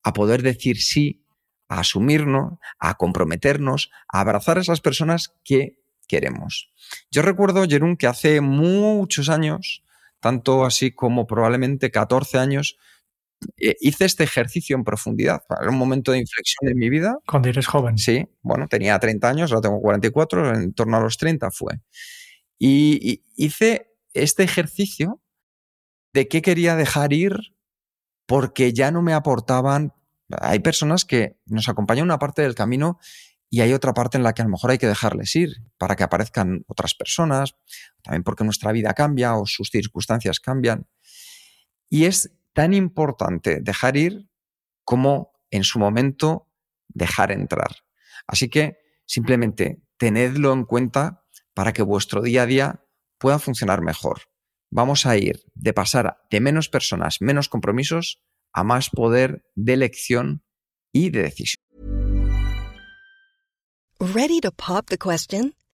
a poder decir sí, a asumirnos, a comprometernos, a abrazar a esas personas que queremos. Yo recuerdo, Jerún, que hace muchos años tanto así como probablemente 14 años, eh, hice este ejercicio en profundidad. Era un momento de inflexión en mi vida. Cuando eres joven. Sí, bueno, tenía 30 años, ahora tengo 44, en torno a los 30 fue. Y, hice este ejercicio de qué quería dejar ir porque ya no me aportaban. Hay personas que nos acompañan una parte del camino y hay otra parte en la que a lo mejor hay que dejarles ir para que aparezcan otras personas, también porque nuestra vida cambia o sus circunstancias cambian. Y es tan importante dejar ir como en su momento dejar entrar. Así que simplemente tenedlo en cuenta para que vuestro día a día pueda funcionar mejor. Vamos a ir de pasar de menos personas, menos compromisos, a más poder de elección y de decisión. Ready to pop the question?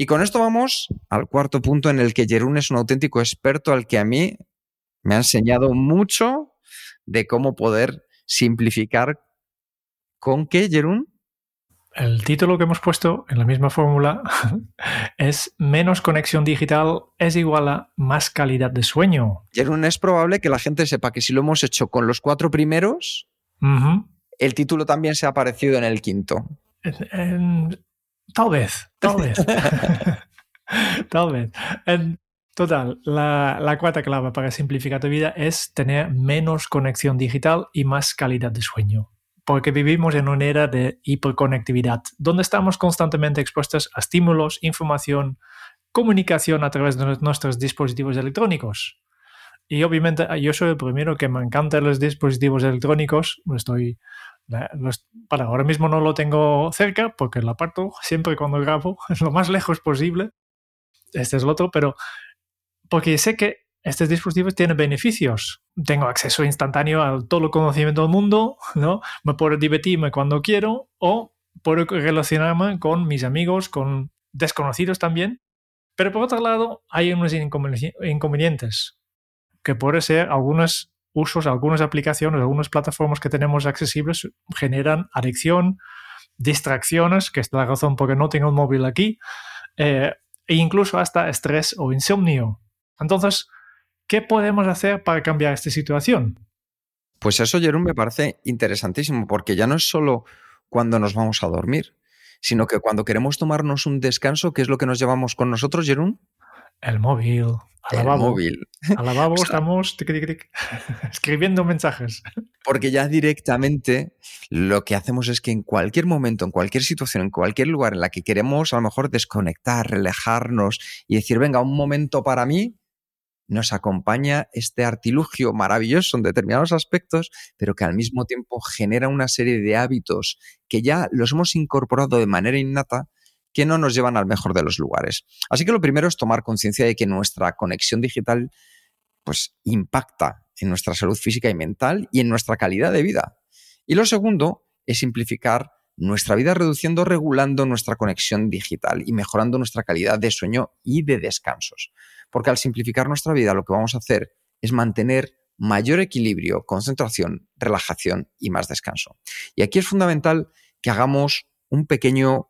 Y con esto vamos al cuarto punto en el que Jerún es un auténtico experto al que a mí me ha enseñado mucho de cómo poder simplificar. ¿Con qué, Jerún? El título que hemos puesto en la misma fórmula es menos conexión digital es igual a más calidad de sueño. Jerún, es probable que la gente sepa que si lo hemos hecho con los cuatro primeros, el título también se ha aparecido en el quinto. Tal vez, tal vez. tal vez. Total, la, la, cuarta clave para simplificar tu vida es tener menos conexión digital y más calidad de sueño. Porque vivimos en una era de hiperconectividad, donde estamos constantemente expuestos a estímulos, información, comunicación a través de nuestros dispositivos electrónicos. Y obviamente yo soy el primero que me encantan los dispositivos electrónicos. Estoy, para ahora mismo no lo tengo cerca porque lo aparto siempre cuando grabo, lo más lejos posible. Este es el otro, pero porque sé que estos dispositivos tienen beneficios. Tengo acceso instantáneo a todo el conocimiento del mundo, ¿no? Me puedo divertirme cuando quiero o puedo relacionarme con mis amigos, con desconocidos también. Pero por otro lado, hay unos inconvenientes, que puede ser algunos usos, algunas aplicaciones, algunas plataformas que tenemos accesibles generan adicción, distracciones, que es la razón por que no tengo el móvil aquí, eh, e incluso hasta estrés o insomnio. Entonces, ¿qué podemos hacer para cambiar esta situación? Pues eso, Jerón, me parece interesantísimo, porque ya no es solo cuando nos vamos a dormir, sino que cuando queremos tomarnos un descanso, ¿qué es lo que nos llevamos con nosotros, Jerón? El móvil. Al el móvil. Al lavabo estamos escribiendo mensajes. Porque ya directamente lo que hacemos es que en cualquier momento, en cualquier situación, en cualquier lugar en la que queremos a lo mejor desconectar, relajarnos y decir, venga, un momento para mí, nos acompaña este artilugio maravilloso en determinados aspectos, pero que al mismo tiempo genera una serie de hábitos que ya los hemos incorporado de manera innata que no nos llevan al mejor de los lugares. Así que lo primero es tomar conciencia de que nuestra conexión digital pues impacta en nuestra salud física y mental y en nuestra calidad de vida. Y lo segundo es simplificar nuestra vida reduciendo, regulando nuestra conexión digital y mejorando nuestra calidad de sueño y de descansos. Porque al simplificar nuestra vida lo que vamos a hacer es mantener mayor equilibrio, concentración, relajación y más descanso. Y aquí es fundamental que hagamos un pequeño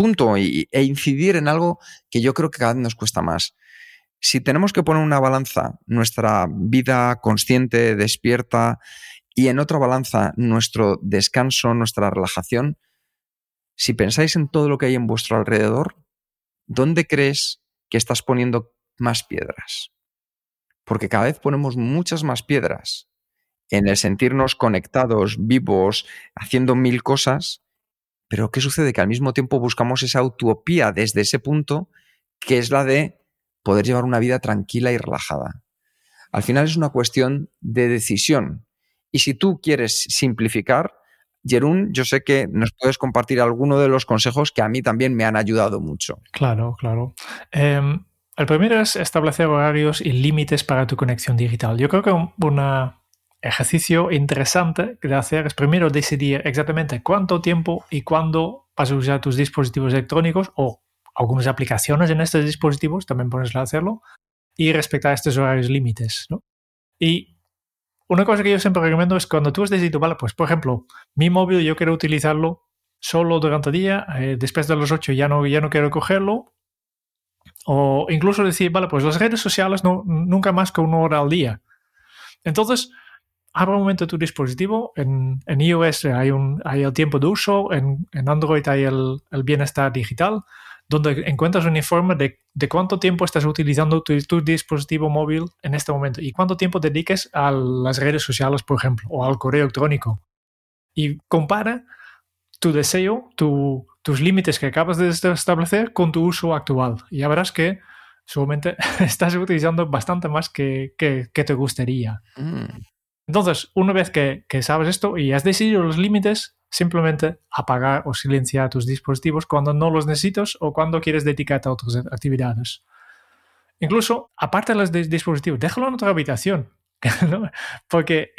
punto e incidir en algo que yo creo que cada vez nos cuesta más. Si tenemos que poner una balanza nuestra vida consciente, despierta, y en otra balanza nuestro descanso, nuestra relajación, si pensáis en todo lo que hay en vuestro alrededor, ¿dónde crees que estás poniendo más piedras? Porque cada vez ponemos muchas más piedras en el sentirnos conectados, vivos, haciendo mil cosas, pero ¿qué sucede? Que al mismo tiempo buscamos esa utopía desde ese punto, que es la de poder llevar una vida tranquila y relajada. Al final es una cuestión de decisión. Y si tú quieres simplificar, Jerún, yo sé que nos puedes compartir alguno de los consejos que a mí también me han ayudado mucho. Claro, claro. Em, el primero es establecer horarios y límites para tu conexión digital. Yo creo que un ejercicio interesante de hacer es primero decidir exactamente cuánto tiempo y cuándo vas a usar tus dispositivos electrónicos o algunas aplicaciones en estos dispositivos, también puedes hacerlo, y respetar estos horarios límites. ¿no? Y una cosa que yo siempre recomiendo es cuando tú has decidido, vale, pues por ejemplo, mi móvil yo quiero utilizarlo solo durante el día, eh, después de las 8 ya no, ya no quiero cogerlo, o incluso decir, vale, pues las redes sociales no, nunca más que una hora al día. Entonces, abre un momento tu dispositivo. En, en iOS hay, un, hay el tiempo de uso, en, en Android hay el, el, bienestar digital. donde encuentras un informe de, cuánto tiempo estás utilizando tu, dispositivo móvil en este momento y cuánto tiempo dediques a las redes sociales, por ejemplo, o al correo electrónico. Y compara tu deseo, tus límites que acabas de establecer con tu uso actual. Y ya verás que seguramente estás utilizando bastante más que, te gustaría. Mm. Entonces, una vez que, sabes esto y has decidido los límites, simplemente apagar o silenciar tus dispositivos cuando no los necesitas o cuando quieres dedicarte a otras actividades. Incluso, aparte de los dispositivos, déjalo en otra habitación. Porque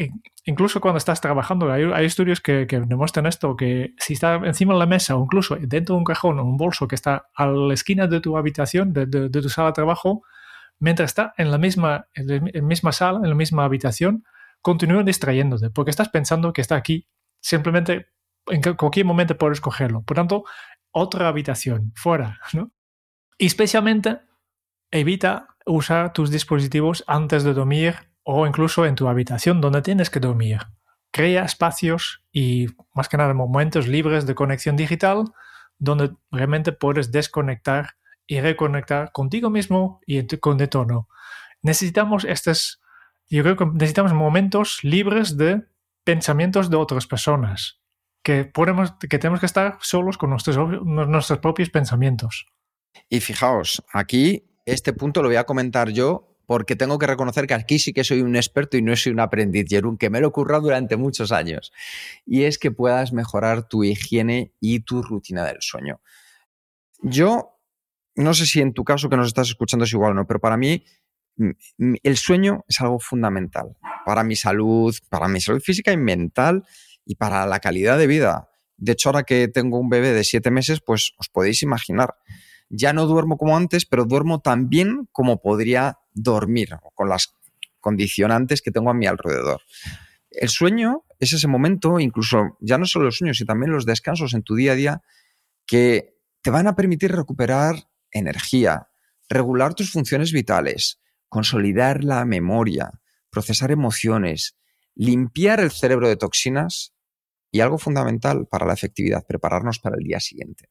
incluso cuando estás trabajando, hay, estudios que, demuestran esto, que si está encima de la mesa o incluso dentro de un cajón o un bolso que está a la esquina de tu habitación, de, tu sala de trabajo, mientras está en la misma, en la misma sala, en la misma habitación, continúa distrayéndote, porque estás pensando que está aquí simplemente en cualquier momento puedes cogerlo. Por tanto, otra habitación, fuera, ¿no? Y especialmente evita usar tus dispositivos antes de dormir o incluso en tu habitación donde tienes que dormir. Crea espacios y más que nada momentos libres de conexión digital donde realmente puedes desconectar y reconectar contigo mismo y con entorno. Necesitamos estos, yo creo que necesitamos momentos libres de pensamientos de otras personas que, que tenemos que estar solos con nuestros, propios pensamientos. Y fijaos, aquí este punto lo voy a comentar yo porque tengo que reconocer que aquí sí que soy un experto y no soy un aprendiz, Jerún, que me lo he currado durante muchos años. Y es que puedas mejorar tu higiene y tu rutina del sueño. Yo, no sé si en tu caso que nos estás escuchando es igual o no, pero para mí el sueño es algo fundamental para mi salud, para mi salud física y mental y para la calidad de vida. De hecho, ahora que tengo un bebé de siete meses, pues os podéis imaginar. Ya no duermo como antes, pero duermo tan bien como podría dormir, con las condicionantes que tengo a mi alrededor. El sueño es ese momento, incluso ya no solo los sueños, sino también los descansos en tu día a día, que te van a permitir recuperar energía, regular tus funciones vitales, consolidar la memoria, procesar emociones, limpiar el cerebro de toxinas y algo fundamental para la efectividad, prepararnos para el día siguiente.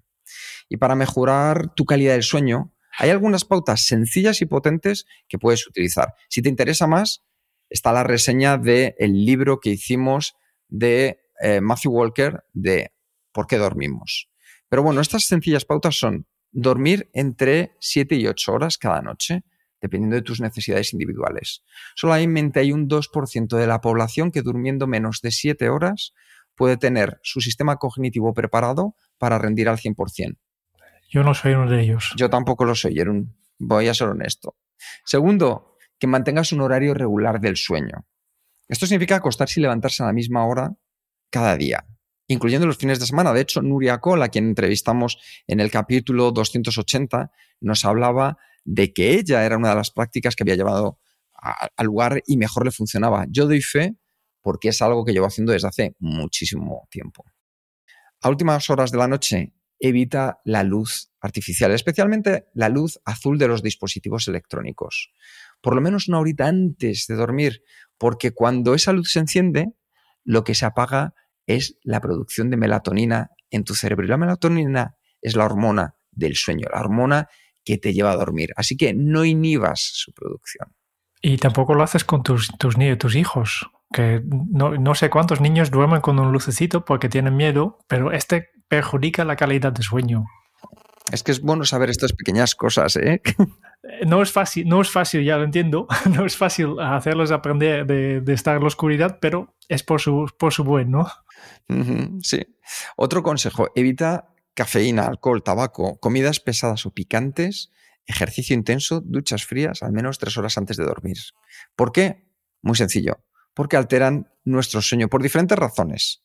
Y para mejorar tu calidad del sueño, hay algunas pautas sencillas y potentes que puedes utilizar. Si te interesa más, está la reseña del libro que hicimos de eh, Matthew Walker de ¿Por qué dormimos? Pero bueno, estas sencillas pautas son dormir entre 7 y 8 horas cada noche, dependiendo de tus necesidades individuales. Solamente hay un 2% de la población que durmiendo menos de 7 horas puede tener su sistema cognitivo preparado para rendir al 100%. Yo no soy uno de ellos. Yo tampoco lo soy, voy a ser honesto. Segundo, que mantengas un horario regular del sueño. Esto significa acostarse y levantarse a la misma hora cada día, incluyendo los fines de semana. De hecho, Nuria Cole, a quien entrevistamos en el capítulo 280, nos hablaba de que ella era una de las prácticas que había llevado al lugar y mejor le funcionaba. Yo doy fe porque es algo que llevo haciendo desde hace muchísimo tiempo. A últimas horas de la noche, evita la luz artificial, especialmente la luz azul de los dispositivos electrónicos. Por lo menos una horita antes de dormir, porque cuando esa luz se enciende, lo que se apaga es la producción de melatonina en tu cerebro. Y la melatonina es la hormona del sueño, la hormona que te lleva a dormir. Así que no inhibas su producción. Y tampoco lo haces con tus, tus, tus hijos, que no, no, sé cuántos niños duermen con un lucecito porque tienen miedo, pero este perjudica la calidad de sueño. Es que es bueno saber estas pequeñas cosas, ¿eh? No es fácil, no es fácil, ya lo entiendo. No es fácil hacerlos aprender de, estar en la oscuridad, pero es por su, por su buen, ¿no? Sí. Otro consejo, evita cafeína, alcohol, tabaco, comidas pesadas o picantes, ejercicio intenso, duchas frías al menos tres horas antes de dormir. ¿Por qué? Muy sencillo, porque alteran nuestro sueño por diferentes razones.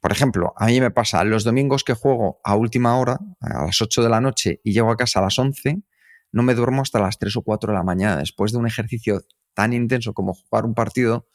Por ejemplo, a mí me pasa los domingos que juego a última hora, a las 8 de la noche, y llego a casa a las 11, no me duermo hasta las 3 o 4 de la mañana. Después de un ejercicio tan intenso como jugar un partido,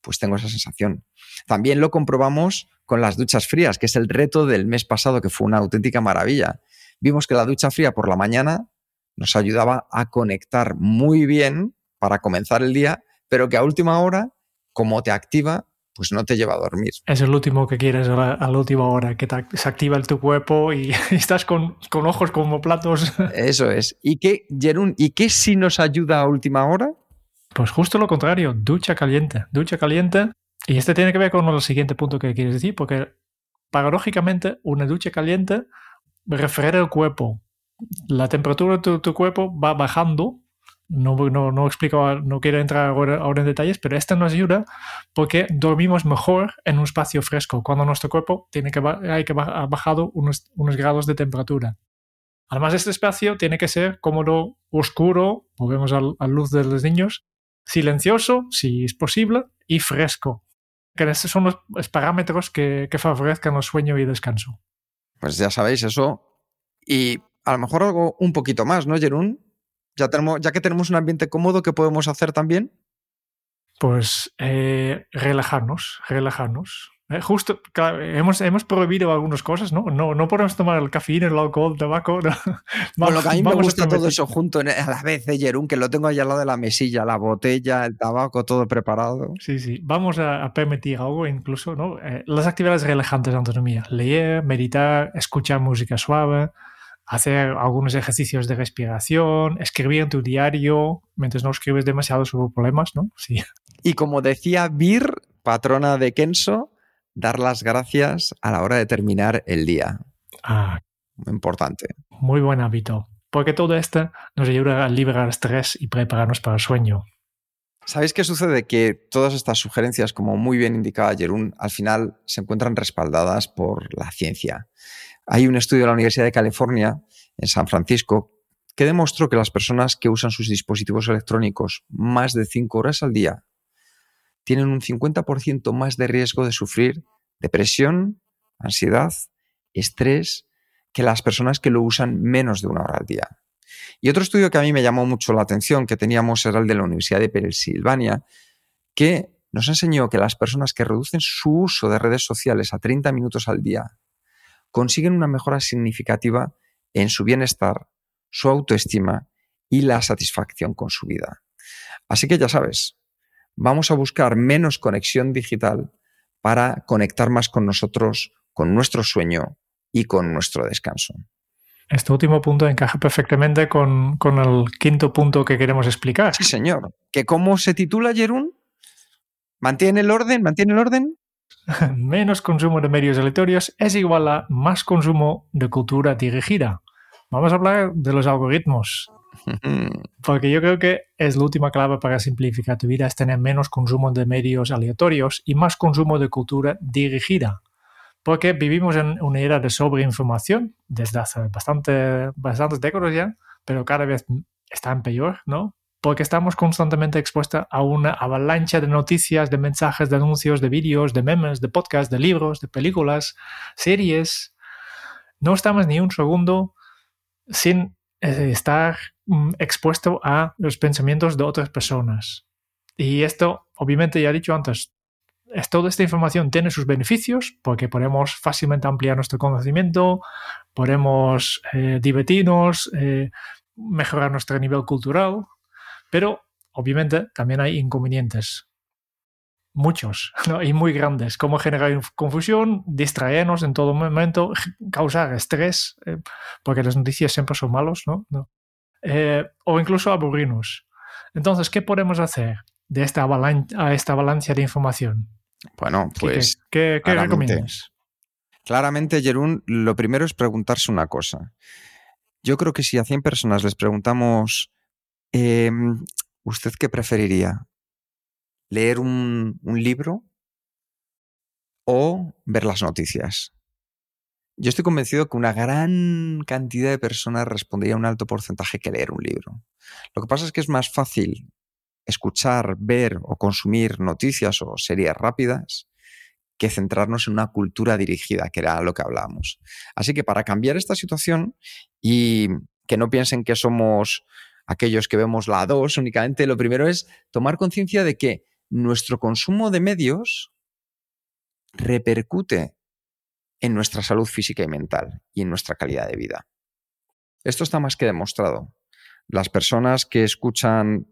pues tengo esa sensación. También lo comprobamos con las duchas frías, que es el reto del mes pasado, que fue una auténtica maravilla. Vimos que la ducha fría por la mañana nos ayudaba a conectar muy bien para comenzar el día, pero que a última hora, como te activa, pues no te lleva a dormir. Es el último que quieres a la, última hora, que se activa el tu cuerpo y, estás con, con, ojos como platos. Eso es. ¿Y qué, Jerún, ¿y qué si nos ayuda a última hora? Pues justo lo contrario, ducha caliente. Ducha caliente. Y este tiene que ver con el siguiente punto que quieres decir, porque paradójicamente una ducha caliente refrera el cuerpo. La temperatura de tu cuerpo va bajando no, no, no explico, no quiero entrar ahora, en detalles, pero esto nos ayuda porque dormimos mejor en un espacio fresco, cuando nuestro cuerpo tiene que, hay que ha bajado unos, unos grados de temperatura. Además, este espacio tiene que ser cómodo, oscuro, volvemos a la luz de los niños, silencioso, si es posible, y fresco. Que estos son los parámetros que, que favorezcan el sueño y descanso. Pues ya sabéis eso. Y a lo mejor algo un poquito más, ¿no, Jerún? Ya, tenemos, ya que tenemos un ambiente cómodo, ¿qué podemos hacer también? Pues eh, relajarnos, relajarnos. Eh, justo, hemos, hemos prohibido algunas cosas, ¿no? ¿no? No podemos tomar el café, el alcohol, el tabaco. No. Bueno, que a mí me gusta todo eso junto a la vez, de Jerún, que lo tengo allá al lado de la mesilla, la botella, el tabaco, todo preparado. Sí, sí. Vamos a, permitir algo incluso, ¿no? Eh, las actividades relajantes de autonomía. Leer, meditar, escuchar música suave, hacer algunos ejercicios de respiración, escribir en tu diario, mientras no escribes demasiado sobre problemas, ¿no? Sí. Y como decía Bir, patrona de Kenso, dar las gracias a la hora de terminar el día. Ah. Muy importante. Muy buen hábito, porque todo esto nos ayuda a liberar estrés y prepararnos para el sueño. ¿Sabéis qué sucede? Que todas estas sugerencias, como muy bien indicaba Jerún, al final se encuentran respaldadas por la ciencia. Hay un estudio de la Universidad de California, en San Francisco, que demostró que las personas que usan sus dispositivos electrónicos más de 5 horas al día tienen un 50% más de riesgo de sufrir depresión, ansiedad, estrés, que las personas que lo usan menos de una hora al día. Y otro estudio que a mí me llamó mucho la atención, que teníamos, era el de la Universidad de Pensilvania, que nos enseñó que las personas que reducen su uso de redes sociales a 30 minutos al día consiguen una mejora significativa en su bienestar, su autoestima y la satisfacción con su vida. Así que ya sabes, vamos a buscar menos conexión digital para conectar más con nosotros, con nuestro sueño y con nuestro descanso. Este último punto encaja perfectamente con, el quinto punto que queremos explicar. Sí, señor. ¿Que cómo se titula, Jerún? ¿Mantiene el orden? ¿Mantiene el orden? menos consumo de medios aleatorios es igual a más consumo de cultura dirigida. Vamos a hablar de los algoritmos. Porque yo creo que es la última clave para simplificar tu vida, es tener menos consumo de medios aleatorios y más consumo de cultura dirigida. Porque vivimos en una era de sobreinformación desde hace bastante, bastantes décadas ya, pero cada vez está en peor, ¿no? porque estamos constantemente expuestos a una avalancha de noticias, de mensajes, de anuncios, de vídeos, de memes, de podcasts, de libros, de películas, series. No estamos ni un segundo sin estar mm, expuesto a los pensamientos de otras personas. Y esto, obviamente, ya he dicho antes, toda esta información tiene sus beneficios porque podemos fácilmente ampliar nuestro conocimiento, podemos eh, divertirnos, eh, mejorar nuestro nivel cultural, pero obviamente también hay inconvenientes. Muchos y muy grandes, como generar confusión, distraernos en todo momento, causar estrés, eh, porque las noticias siempre son malos, ¿no? Eh, o incluso aburrirnos. Entonces, ¿qué podemos hacer de esta, avalancha, esta avalancha de información? Bueno, pues. ¿Qué, qué, recomiendas? Claramente, Jerún, lo primero es preguntarse una cosa. Yo creo que si a 100 personas les preguntamos Em, ¿Usted qué preferiría? ¿Leer un, libro o ver las noticias? Yo estoy convencido que una gran cantidad de personas respondería un alto porcentaje que leer un libro. Lo que pasa es que es más fácil escuchar, ver o consumir noticias o series rápidas que centrarnos en una cultura dirigida, que era lo que hablábamos. Así que para cambiar esta situación y que no piensen que somos aquellos que vemos la 2 únicamente, lo primero es tomar conciencia de que nuestro consumo de medios repercute en nuestra salud física y mental y en nuestra calidad de vida. Esto está más que demostrado. Las personas que escuchan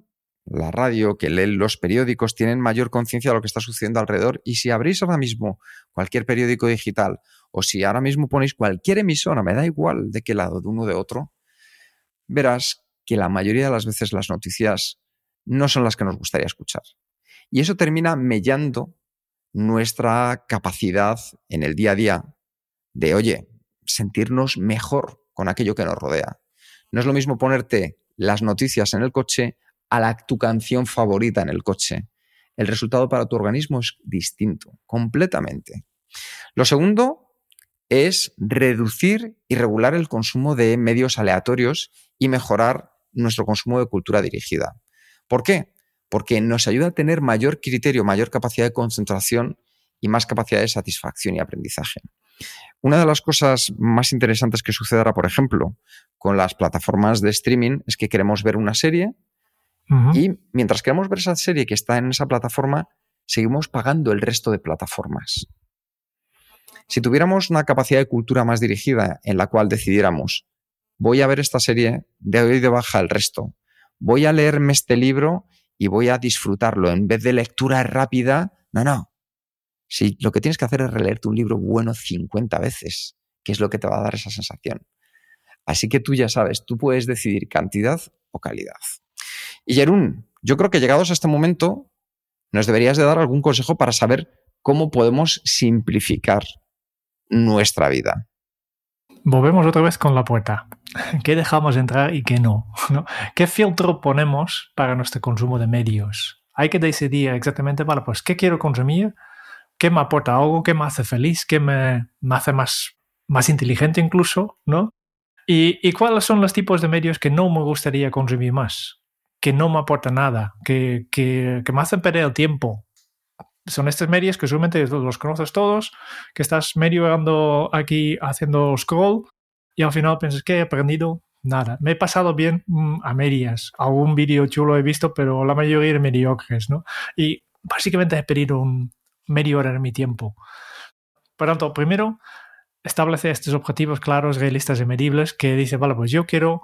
la radio, que leen los periódicos, tienen mayor conciencia de lo que está sucediendo alrededor. Y si abrís ahora mismo cualquier periódico digital o si ahora mismo ponéis cualquier emisora, me da igual de qué lado, de uno o de otro, verás que la mayoría de las veces las noticias no son las que nos gustaría escuchar. Y eso termina mellando nuestra capacidad en el día a día de, oye, sentirnos mejor con aquello que nos rodea. No es lo mismo ponerte las noticias en el coche a la, tu canción favorita en el coche. El resultado para tu organismo es distinto, completamente. Lo segundo es reducir y regular el consumo de medios aleatorios y mejorar nuestro consumo de cultura dirigida. ¿Por qué? Porque nos ayuda a tener mayor criterio, mayor capacidad de concentración y más capacidad de satisfacción y aprendizaje. Una de las cosas más interesantes que sucederá, por ejemplo, con las plataformas de streaming es que queremos ver una serie y mientras queremos ver esa serie que está en esa plataforma, seguimos pagando el resto de plataformas. Si tuviéramos una capacidad de cultura más dirigida en la cual decidiéramos, voy a ver esta serie, de hoy de baja el resto, voy a leerme este libro y voy a disfrutarlo en vez de lectura rápida, no, no. Si lo que tienes que hacer es releerte un libro bueno 50 veces, que es lo que te va a dar esa sensación. Así que tú ya sabes, tú puedes decidir cantidad o calidad. Y Jerún, yo creo que llegados a este momento, nos deberías de dar algún consejo para saber cómo podemos simplificar nuestra vida. Volvemos otra vez con la puerta. ¿Qué dejamos entrar y qué no? ¿Qué filtro ponemos para nuestro consumo de medios? Hay que decidir exactamente, vale, pues, ¿qué quiero consumir? ¿Qué me aporta algo? ¿Qué me hace feliz? ¿Qué me, hace más, más inteligente incluso? ¿no? ¿Y, ¿Y cuáles son los tipos de medios que no me gustaría consumir más? que no me aporta nada, que, que, me hacen perder el tiempo. Son estos medios que usualmente los conoces todos, que estás medio ando aquí haciendo scroll y al final piensas que he aprendido nada. Me he pasado bien mm, a medias. Algún vídeo chulo he visto, pero la mayoría de mediocres, ¿no? Y básicamente he perdido un medio hora de mi tiempo. Por tanto, primero, establece estos objetivos claros, realistas y medibles que dice, vale, pues yo quiero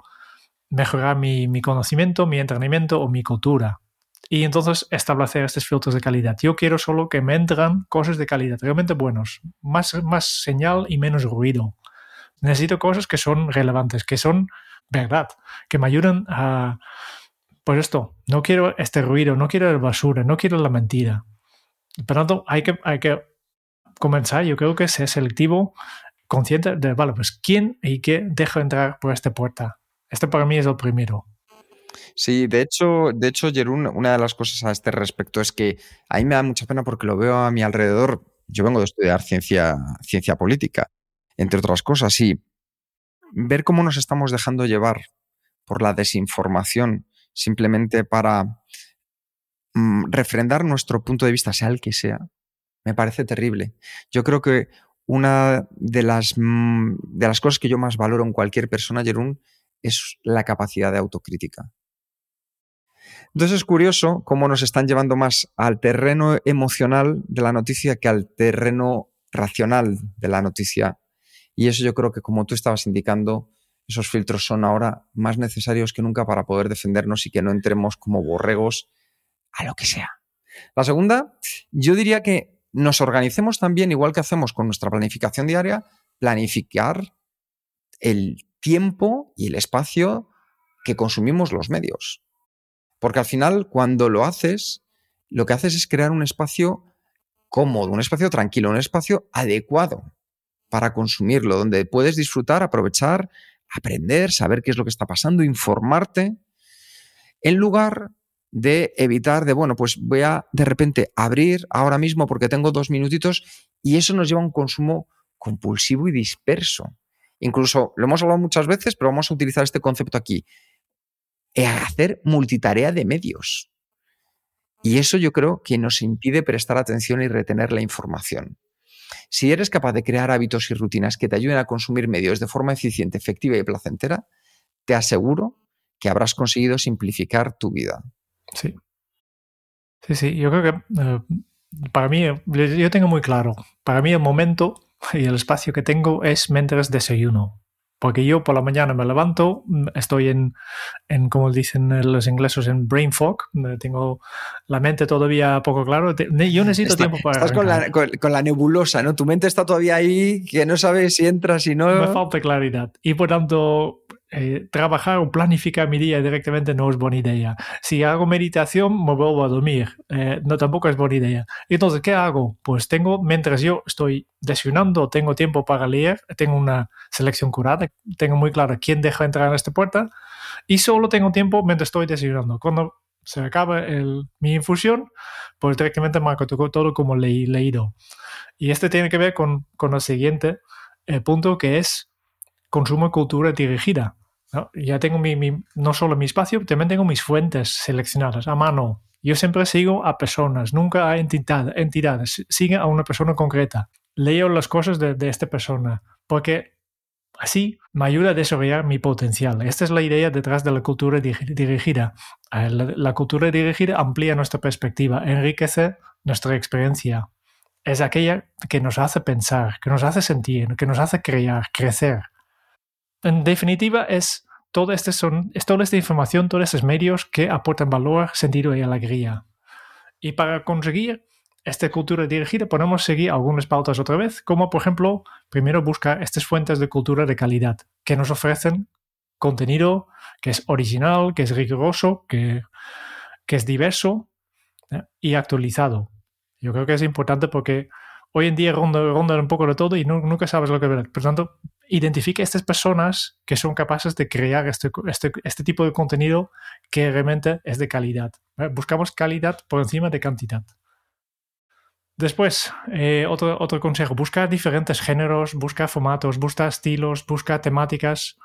mejorar mi, conocimiento, mi entrenamiento o mi cultura. Y entonces establecer estos filtros de calidad. Yo quiero solo que me entran cosas de calidad, realmente buenos. Más, más señal y menos ruido. Necesito cosas que son relevantes, que son verdad, que me ayuden a... Pues esto, no quiero este ruido, no quiero la basura, no quiero la mentira. Por lo tanto, hay que, hay que comenzar, yo creo que ser selectivo, consciente de, vale, pues quién y qué dejo entrar por esta puerta este para mí es el primero. Sí, de hecho, de hecho, Jerún, una de las cosas a este respecto es que a mí me da mucha pena porque lo veo a mi alrededor. Yo vengo de estudiar ciencia, ciencia política, entre otras cosas, y ver cómo nos estamos dejando llevar por la desinformación simplemente para mm, refrendar nuestro punto de vista, sea el que sea, me parece terrible. Yo creo que una de las, mm, de las cosas que yo más valoro en cualquier persona, Jerún, es la capacidad de autocrítica. Entonces es curioso cómo nos están llevando más al terreno emocional de la noticia que al terreno racional de la noticia. Y eso yo creo que, como tú estabas indicando, esos filtros son ahora más necesarios que nunca para poder defendernos y que no entremos como borregos a lo que sea. La segunda, yo diría que nos organicemos también, igual que hacemos con nuestra planificación diaria, planificar el tiempo y el espacio que consumimos los medios. Porque al final, cuando lo haces, lo que haces es crear un espacio cómodo, un espacio tranquilo, un espacio adecuado para consumirlo, donde puedes disfrutar, aprovechar, aprender, saber qué es lo que está pasando, informarte, en lugar de evitar de, bueno, pues voy a de repente abrir ahora mismo porque tengo dos minutitos y eso nos lleva a un consumo compulsivo y disperso. Incluso lo hemos hablado muchas veces, pero vamos a utilizar este concepto aquí. Hacer multitarea de medios. Y eso yo creo que nos impide prestar atención y retener la información. Si eres capaz de crear hábitos y rutinas que te ayuden a consumir medios de forma eficiente, efectiva y placentera, te aseguro que habrás conseguido simplificar tu vida. Sí. Sí, sí, yo creo que eh, para mí, yo tengo muy claro, para mí el momento y el espacio que tengo es mientras desayuno. Porque yo por la mañana me levanto, mm, estoy en, en como dicen los ingleses, en brain fog, tengo la mente todavía poco claro. Yo necesito tiempo para... Estás con la, con, la, nebulosa, ¿no? Tu mente está todavía ahí, que no sabes si entras, si no... Me falta claridad. Y por tanto, eh, trabajar o planificar mi día directamente no es buena idea. Si hago meditación, me vuelvo a dormir. Eh, no, tampoco es buena idea. Entonces, ¿qué hago? Pues tengo, mientras yo estoy desayunando, tengo tiempo para leer, tengo una selección curada, tengo muy claro quién deja entrar en esta puerta y solo tengo tiempo mientras estoy desayunando. Cuando se acaba mi infusión, pues directamente marco todo como leído. Y este tiene que ver con, con el siguiente eh, punto que es consumo cultura dirigida. ¿No? Ya tengo mi, no solo mi espacio, también tengo mis fuentes seleccionadas a mano. Yo siempre sigo a personas, nunca a entidad, entidades. Sigue a una persona concreta. Leo las cosas de, esta persona, porque así me ayuda a desarrollar mi potencial. Esta es la idea detrás de la cultura dirigida. Eh, la cultura dirigida amplía nuestra perspectiva, enriquece nuestra experiencia. Es aquella que nos hace pensar, que nos hace sentir, que nos hace crear, crecer. En definitiva, es, todo este son, es toda esta información, todos estos medios que aportan valor, sentido y alegría. Y para conseguir esta cultura dirigida, podemos seguir algunas pautas otra vez, como por ejemplo, primero buscar estas fuentes de cultura de calidad que nos ofrecen contenido que es original, que es riguroso, que, que es diverso ¿eh? y actualizado. Yo creo que es importante porque hoy en día ronda, ronda un poco de todo y nunca sabes lo que ver. Por lo tanto, identifique a estas personas que son capaces de crear este, este, este tipo de contenido que realmente es de calidad. Buscamos calidad por encima de cantidad. Después, eh, otro, otro consejo, busca diferentes géneros, busca formatos, busca estilos, busca temáticas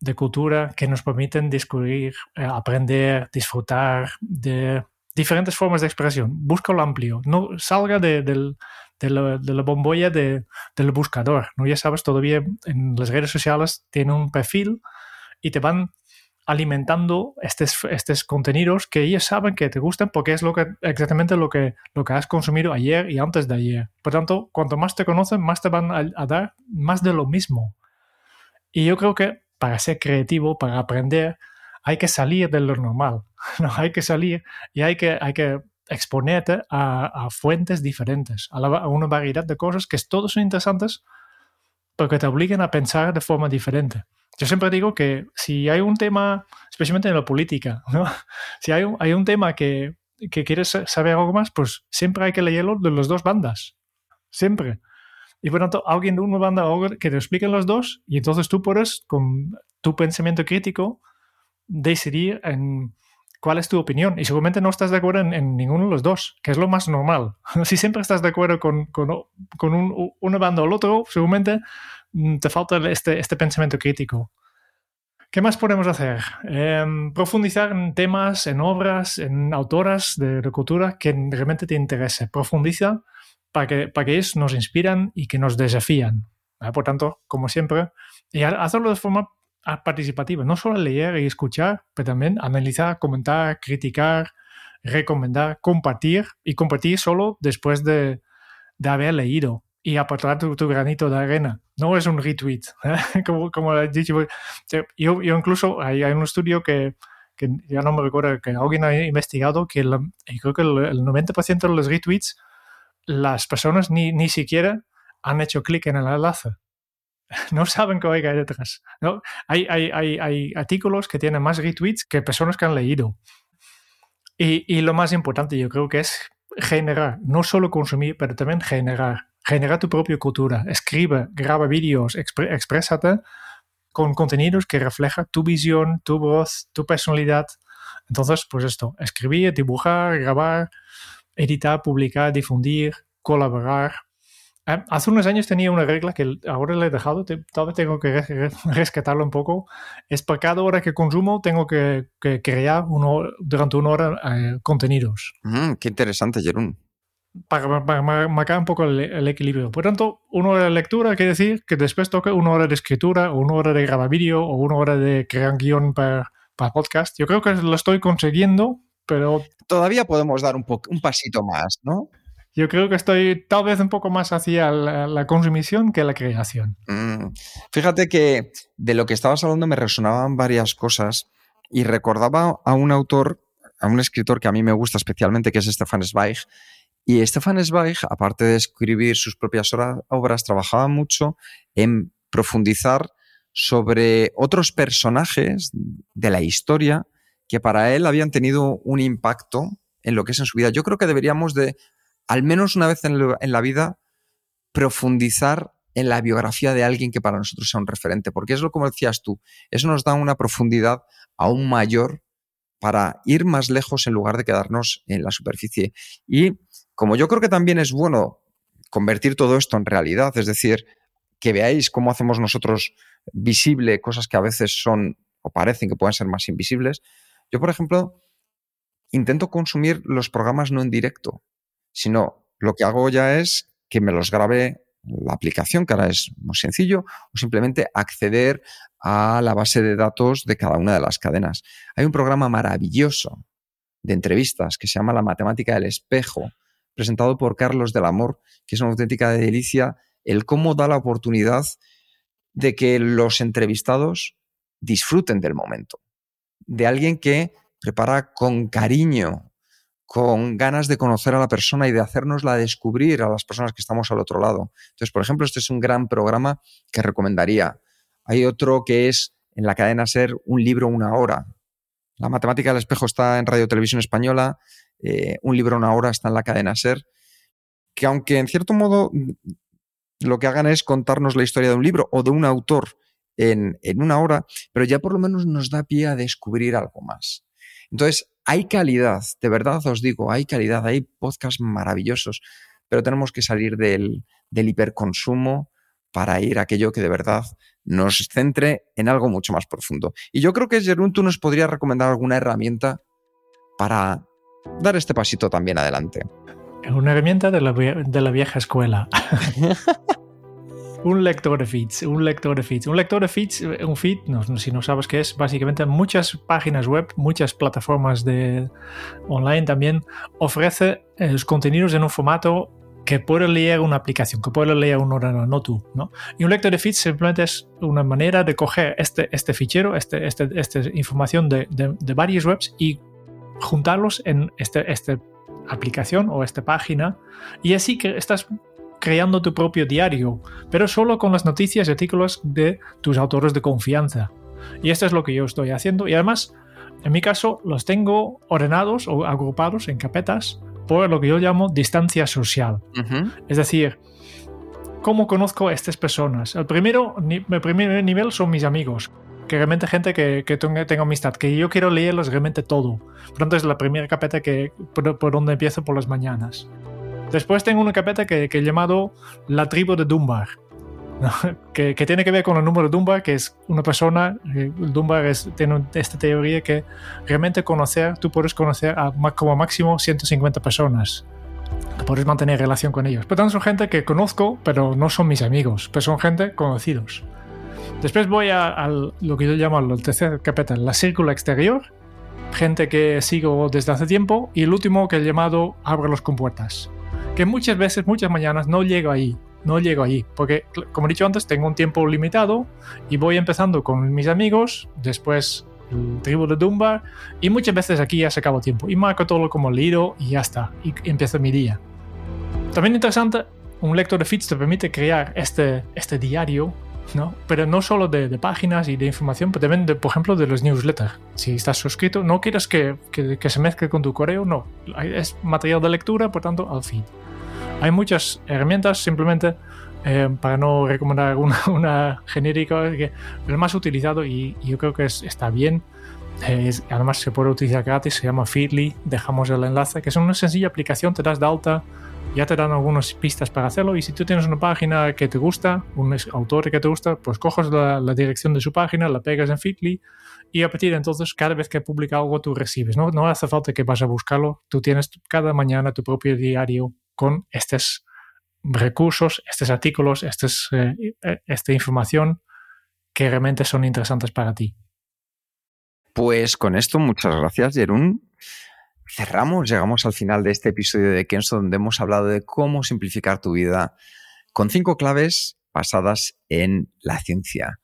de cultura que nos permiten descubrir, eh, aprender, disfrutar de diferentes formas de expresión. Busca lo amplio, no salga del, de la, de la bombolla de, del buscador. ¿no? Ya sabes, todavía en las redes sociales tienen un perfil y te van alimentando estos, estos contenidos que ellos saben que te gustan porque es lo que, exactamente lo que, lo que has consumido ayer y antes de ayer. Por tanto, cuanto más te conocen, más te van a, dar más de lo mismo. Y yo creo que para ser creativo, para aprender, hay que salir de lo normal. ¿no? Hay que salir y hay que, hay que exponerte a, fuentes diferentes, a, una variedad de cosas que todos son interesantes porque te obligan a pensar de forma diferente. Yo siempre digo que si hay un tema, especialmente en la política, si hay un, hay un tema que, que quieres saber algo más, pues siempre hay que leerlo de las dos bandas. Siempre. Y por tanto, alguien de una banda que te expliquen los dos y entonces tú puedes, con tu pensamiento crítico, decidir en cuál es tu opinión. Y seguramente no estás de acuerdo en, ninguno de los dos, que es lo más normal. si siempre estás de acuerdo con, con, un, una banda o el otro, seguramente mm, te falta este, este pensamiento crítico. ¿Qué más podemos hacer? Em, profundizar en temas, en obras, en autoras de, cultura que realmente te interese. Profundiza para que, para que ellos nos inspiran y que nos desafían. Por tanto, como siempre, y hacerlo de forma participativa, no solo leer y escuchar, pero también analizar, comentar, criticar, recomendar, compartir y compartir solo después de, de haber leído y aportar tu, granito de arena. No es un retweet, como, como he dicho. Yo, yo incluso hay, hay un estudio que, que, ya no me recuerdo, que alguien ha investigado que creo que el, el 90% de los retweets las personas ni, ni siquiera han hecho clic en el enlace. no saben qué hay detrás. ¿no? Hay, hay, hay, hay, artículos que tienen más retweets que personas que han leído. Y, y, lo más importante yo creo que es generar, no solo consumir, pero también generar. Generar tu propia cultura. Escribe, graba vídeos, exprésate con contenidos que reflejan tu visión, tu voz, tu personalidad. Entonces, pues esto, escribir, dibujar, grabar, editar, publicar, difundir, colaborar, hace unos años tenía una regla que ahora le he dejado, tal vez tengo que rescatarlo un poco. Es por cada hora que consumo tengo que, crear uno, durante una hora eh, contenidos. Mm, qué interesante, Jerón. Para, marcar un poco el, equilibrio. Por tanto, una hora de lectura quiere decir que después toca una hora de escritura, o una hora de grabar vídeo, o una hora de crear un guion para, para podcast. Yo creo que lo estoy consiguiendo, pero... Todavía podemos dar un, un pasito más, ¿no? Yo creo que estoy tal vez un poco más hacia la, consumición que la creación. Mm, fíjate que de lo que estabas hablando me resonaban varias cosas y recordaba a un autor, a un escritor que a mí me gusta especialmente, que es Stefan Zweig. Y Stefan Zweig, aparte de escribir sus propias obras, trabajaba mucho en profundizar sobre otros personajes de la historia que para él habían tenido un impacto en lo que es en su vida. Yo creo que deberíamos de, al menos una vez en, la vida, profundizar en la biografía de alguien que para nosotros sea un referente, porque es lo como decías tú, eso nos da una profundidad aún mayor para ir más lejos en lugar de quedarnos en la superficie. Y como yo creo que también es bueno convertir todo esto en realidad, es decir, que veáis cómo hacemos nosotros visible cosas que a veces son o parecen que pueden ser más invisibles, yo, por ejemplo, intento consumir los programas no en directo, sino lo que hago ya es que me los grabe la aplicación, que ahora es muy sencillo, o simplemente acceder a la base de datos de cada una de las cadenas. Hay un programa maravilloso de entrevistas que se llama La Matemática del Espejo, presentado por Carlos del Amor, que es una auténtica delicia el cómo da la oportunidad de que los entrevistados disfruten del momento de alguien que prepara con cariño, con ganas de conocer a la persona y de hacernosla descubrir a las personas que estamos al otro lado. Entonces, por ejemplo, este es un gran programa que recomendaría. Hay otro que es en la cadena Ser un libro una hora. La matemática del espejo está en Radio Televisión Española, eh, un libro una hora está en la cadena Ser, que aunque en cierto modo lo que hagan es contarnos la historia de un libro o de un autor en, una hora, pero ya por lo menos nos da pie a descubrir algo más. Entonces, hay calidad, de verdad os digo, hay calidad, hay podcasts maravillosos, pero tenemos que salir del, hiperconsumo para ir a aquello que de verdad nos centre en algo mucho más profundo. Y yo creo que, Jerún, tú nos podrías recomendar alguna herramienta para dar este pasito también adelante. Una herramienta de la, de la vieja escuela. Un lector de feeds, un lector de feeds. Un lector de feeds, un feed, no, si no sabes qué es, básicamente muchas páginas web, muchas plataformas de online también ofrece eh, los contenidos en un formato que puede leer una aplicación, que puede leer un ordenador, no tú. ¿no? Y un lector de feeds simplemente es una manera de coger este, este fichero, este, este, esta información de, de, de varias webs y juntarlos en este, esta aplicación o esta página y así que estás creando tu propio diario, pero solo con las noticias y artículos de tus autores de confianza. Y esto es lo que yo estoy haciendo. Y además, en mi caso, los tengo ordenados o agrupados en carpetas por lo que yo llamo distancia social. Es decir, ¿cómo conozco a estas personas? El, primero, el primer nivel son mis amigos, que realmente gente que, que tengo, amistad, que yo quiero leerlos realmente todo. Pronto es la primera carpeta que, por donde empiezo por las mañanas. Después tengo una carpeta que, he llamado La tribu de Dunbar, que, tiene que ver con el número de Dunbar, que es una persona, eh, Dunbar es, tiene esta teoría que realmente conocer, tú puedes conocer a, como máximo 150 personas. Puedes mantener relación con ellos. Pero son gente que conozco, pero no son mis amigos, pero son gente conocidos. Después voy a, lo que yo llamo la tercera carpeta, la círculo exterior, gente que sigo desde hace tiempo, y el último que he llamado Abre los compuertas que muchas veces, muchas mañanas no llego ahí, no llego ahí, porque como he dicho antes, tengo un tiempo limitado y voy empezando con mis amigos, después el tribu de Dunbar y muchas veces aquí ya se acaba tiempo y marco todo como leído y ya está, y empiezo mi día. También interesante, un lector de feeds te permite crear este, este diario ¿no? Pero no solo de, páginas y de información, pero también, de, por ejemplo, de los newsletters. Si estás suscrito, no quieres que, que, que, se mezcle con tu correo, no. Es material de lectura, por tanto, al feed. Hay muchas herramientas simplemente eh, para no recomendar una, una genérica, que el más utilizado y, yo creo que está bien. además se puede utilizar gratis, se llama Feedly, dejamos el enlace, que es una sencilla aplicación, te das de alta, ya te dan algunas pistas para hacerlo y si tú tienes una página que te gusta, un autor que te gusta, pues coges la, dirección de su página, la pegas en Feedly y a partir de entonces cada vez que publica algo tú recibes, no, no hace falta que vas a buscarlo, tú tienes cada mañana tu propio diario con estos recursos, estos artículos, estos, eh, eh, esta información que realmente son interesantes para ti. Pues con esto, muchas gracias, Jerún. cerramos, llegamos al final de este episodio de Kenso donde hemos hablado de cómo simplificar tu vida con cinco claves basadas en la ciencia.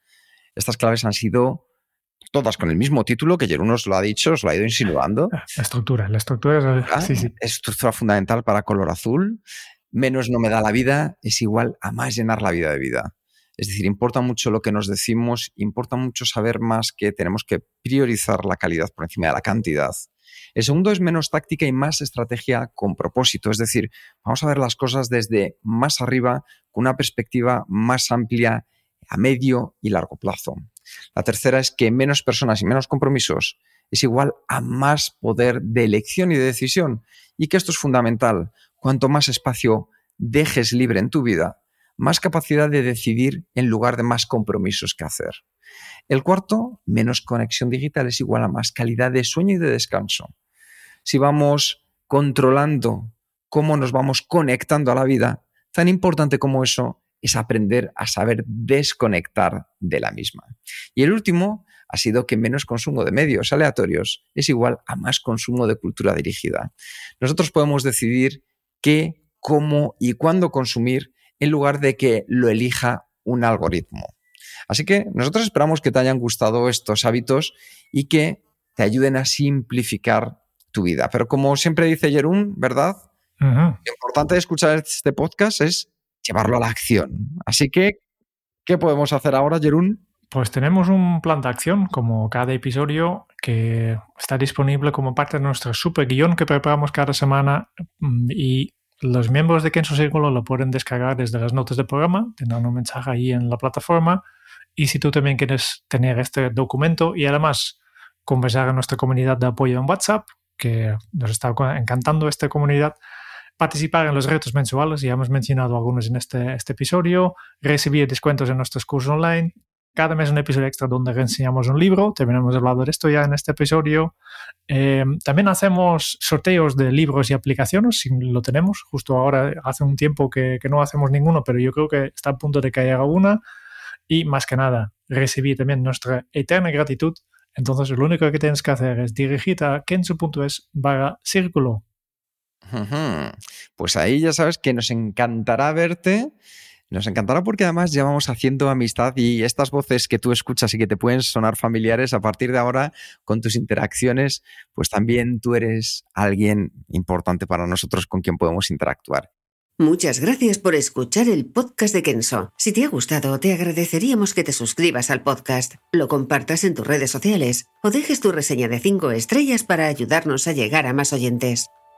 Estas claves han sido todas con el mismo título, que Jerón nos lo ha dicho, os lo ha ido insinuando. La estructura, la estructura es, ah, sí, sí. estructura fundamental para color azul. Menos no me da la vida es igual a más llenar la vida de vida. Es decir, importa mucho lo que nos decimos, importa mucho saber más que tenemos que priorizar la calidad por encima de la cantidad. El segundo es menos táctica y más estrategia con propósito, es decir, vamos a ver las cosas desde más arriba, con una perspectiva más amplia a medio y largo plazo. La tercera es que menos personas y menos compromisos es igual a más poder de elección y de decisión, y que esto es fundamental. Cuanto más espacio dejes libre en tu vida, más capacidad de decidir en lugar de más compromisos que hacer. El cuarto, menos conexión digital es igual a más calidad de sueño y de descanso. Si vamos controlando cómo nos vamos conectando a la vida, tan importante como eso es aprender a saber desconectar de la misma. Y el último ha sido que menos consumo de medios aleatorios es igual a más consumo de cultura dirigida. Nosotros podemos decidir qué, cómo y cuándo consumir en lugar de que lo elija un algoritmo. Así que nosotros esperamos que te hayan gustado estos hábitos y que te ayuden a simplificar tu vida. Pero como siempre dice Jerún, ¿verdad? Lo importante de escuchar este podcast es llevarlo a la acción. Así que, ¿qué podemos hacer ahora, Jerún? Pues tenemos un plan de acción, como cada episodio, que está disponible como parte de nuestro super guion que preparamos cada semana mm, y los miembros de Kenso Círculo lo pueden descargar desde las notas del programa, tendrán un mensaje ahí en la plataforma. Y si tú también quieres tener este documento y además conversar en nuestra comunidad de apoyo en WhatsApp, que nos está encantando esta comunidad, participar en los retos mensuales, ya hemos mencionado algunos en este, este episodio, recibir descuentos en nuestros cursos online, cada mes un episodio extra donde enseñamos un libro, también hemos hablado de esto ya en este episodio. Eh, también hacemos sorteos de libros y aplicaciones, si lo tenemos. Justo ahora hace un tiempo que, no hacemos ninguno, pero yo creo que está a punto de que haya una. Y más que nada, recibir también nuestra eterna gratitud. Entonces, lo único que tienes que hacer es dirigir a kenzo.es barra círculo. Pues ahí ya sabes que nos encantará verte nos encantará porque además llevamos haciendo amistad y estas voces que tú escuchas y que te pueden sonar familiares a partir de ahora con tus interacciones, pues también tú eres alguien importante para nosotros con quien podemos interactuar. Muchas gracias por escuchar el podcast de Kenso. Si te ha gustado, te agradeceríamos que te suscribas al podcast, lo compartas en tus redes sociales o dejes tu reseña de 5 estrellas para ayudarnos a llegar a más oyentes.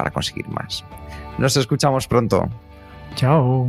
para conseguir más. Nos escuchamos pronto. Chao.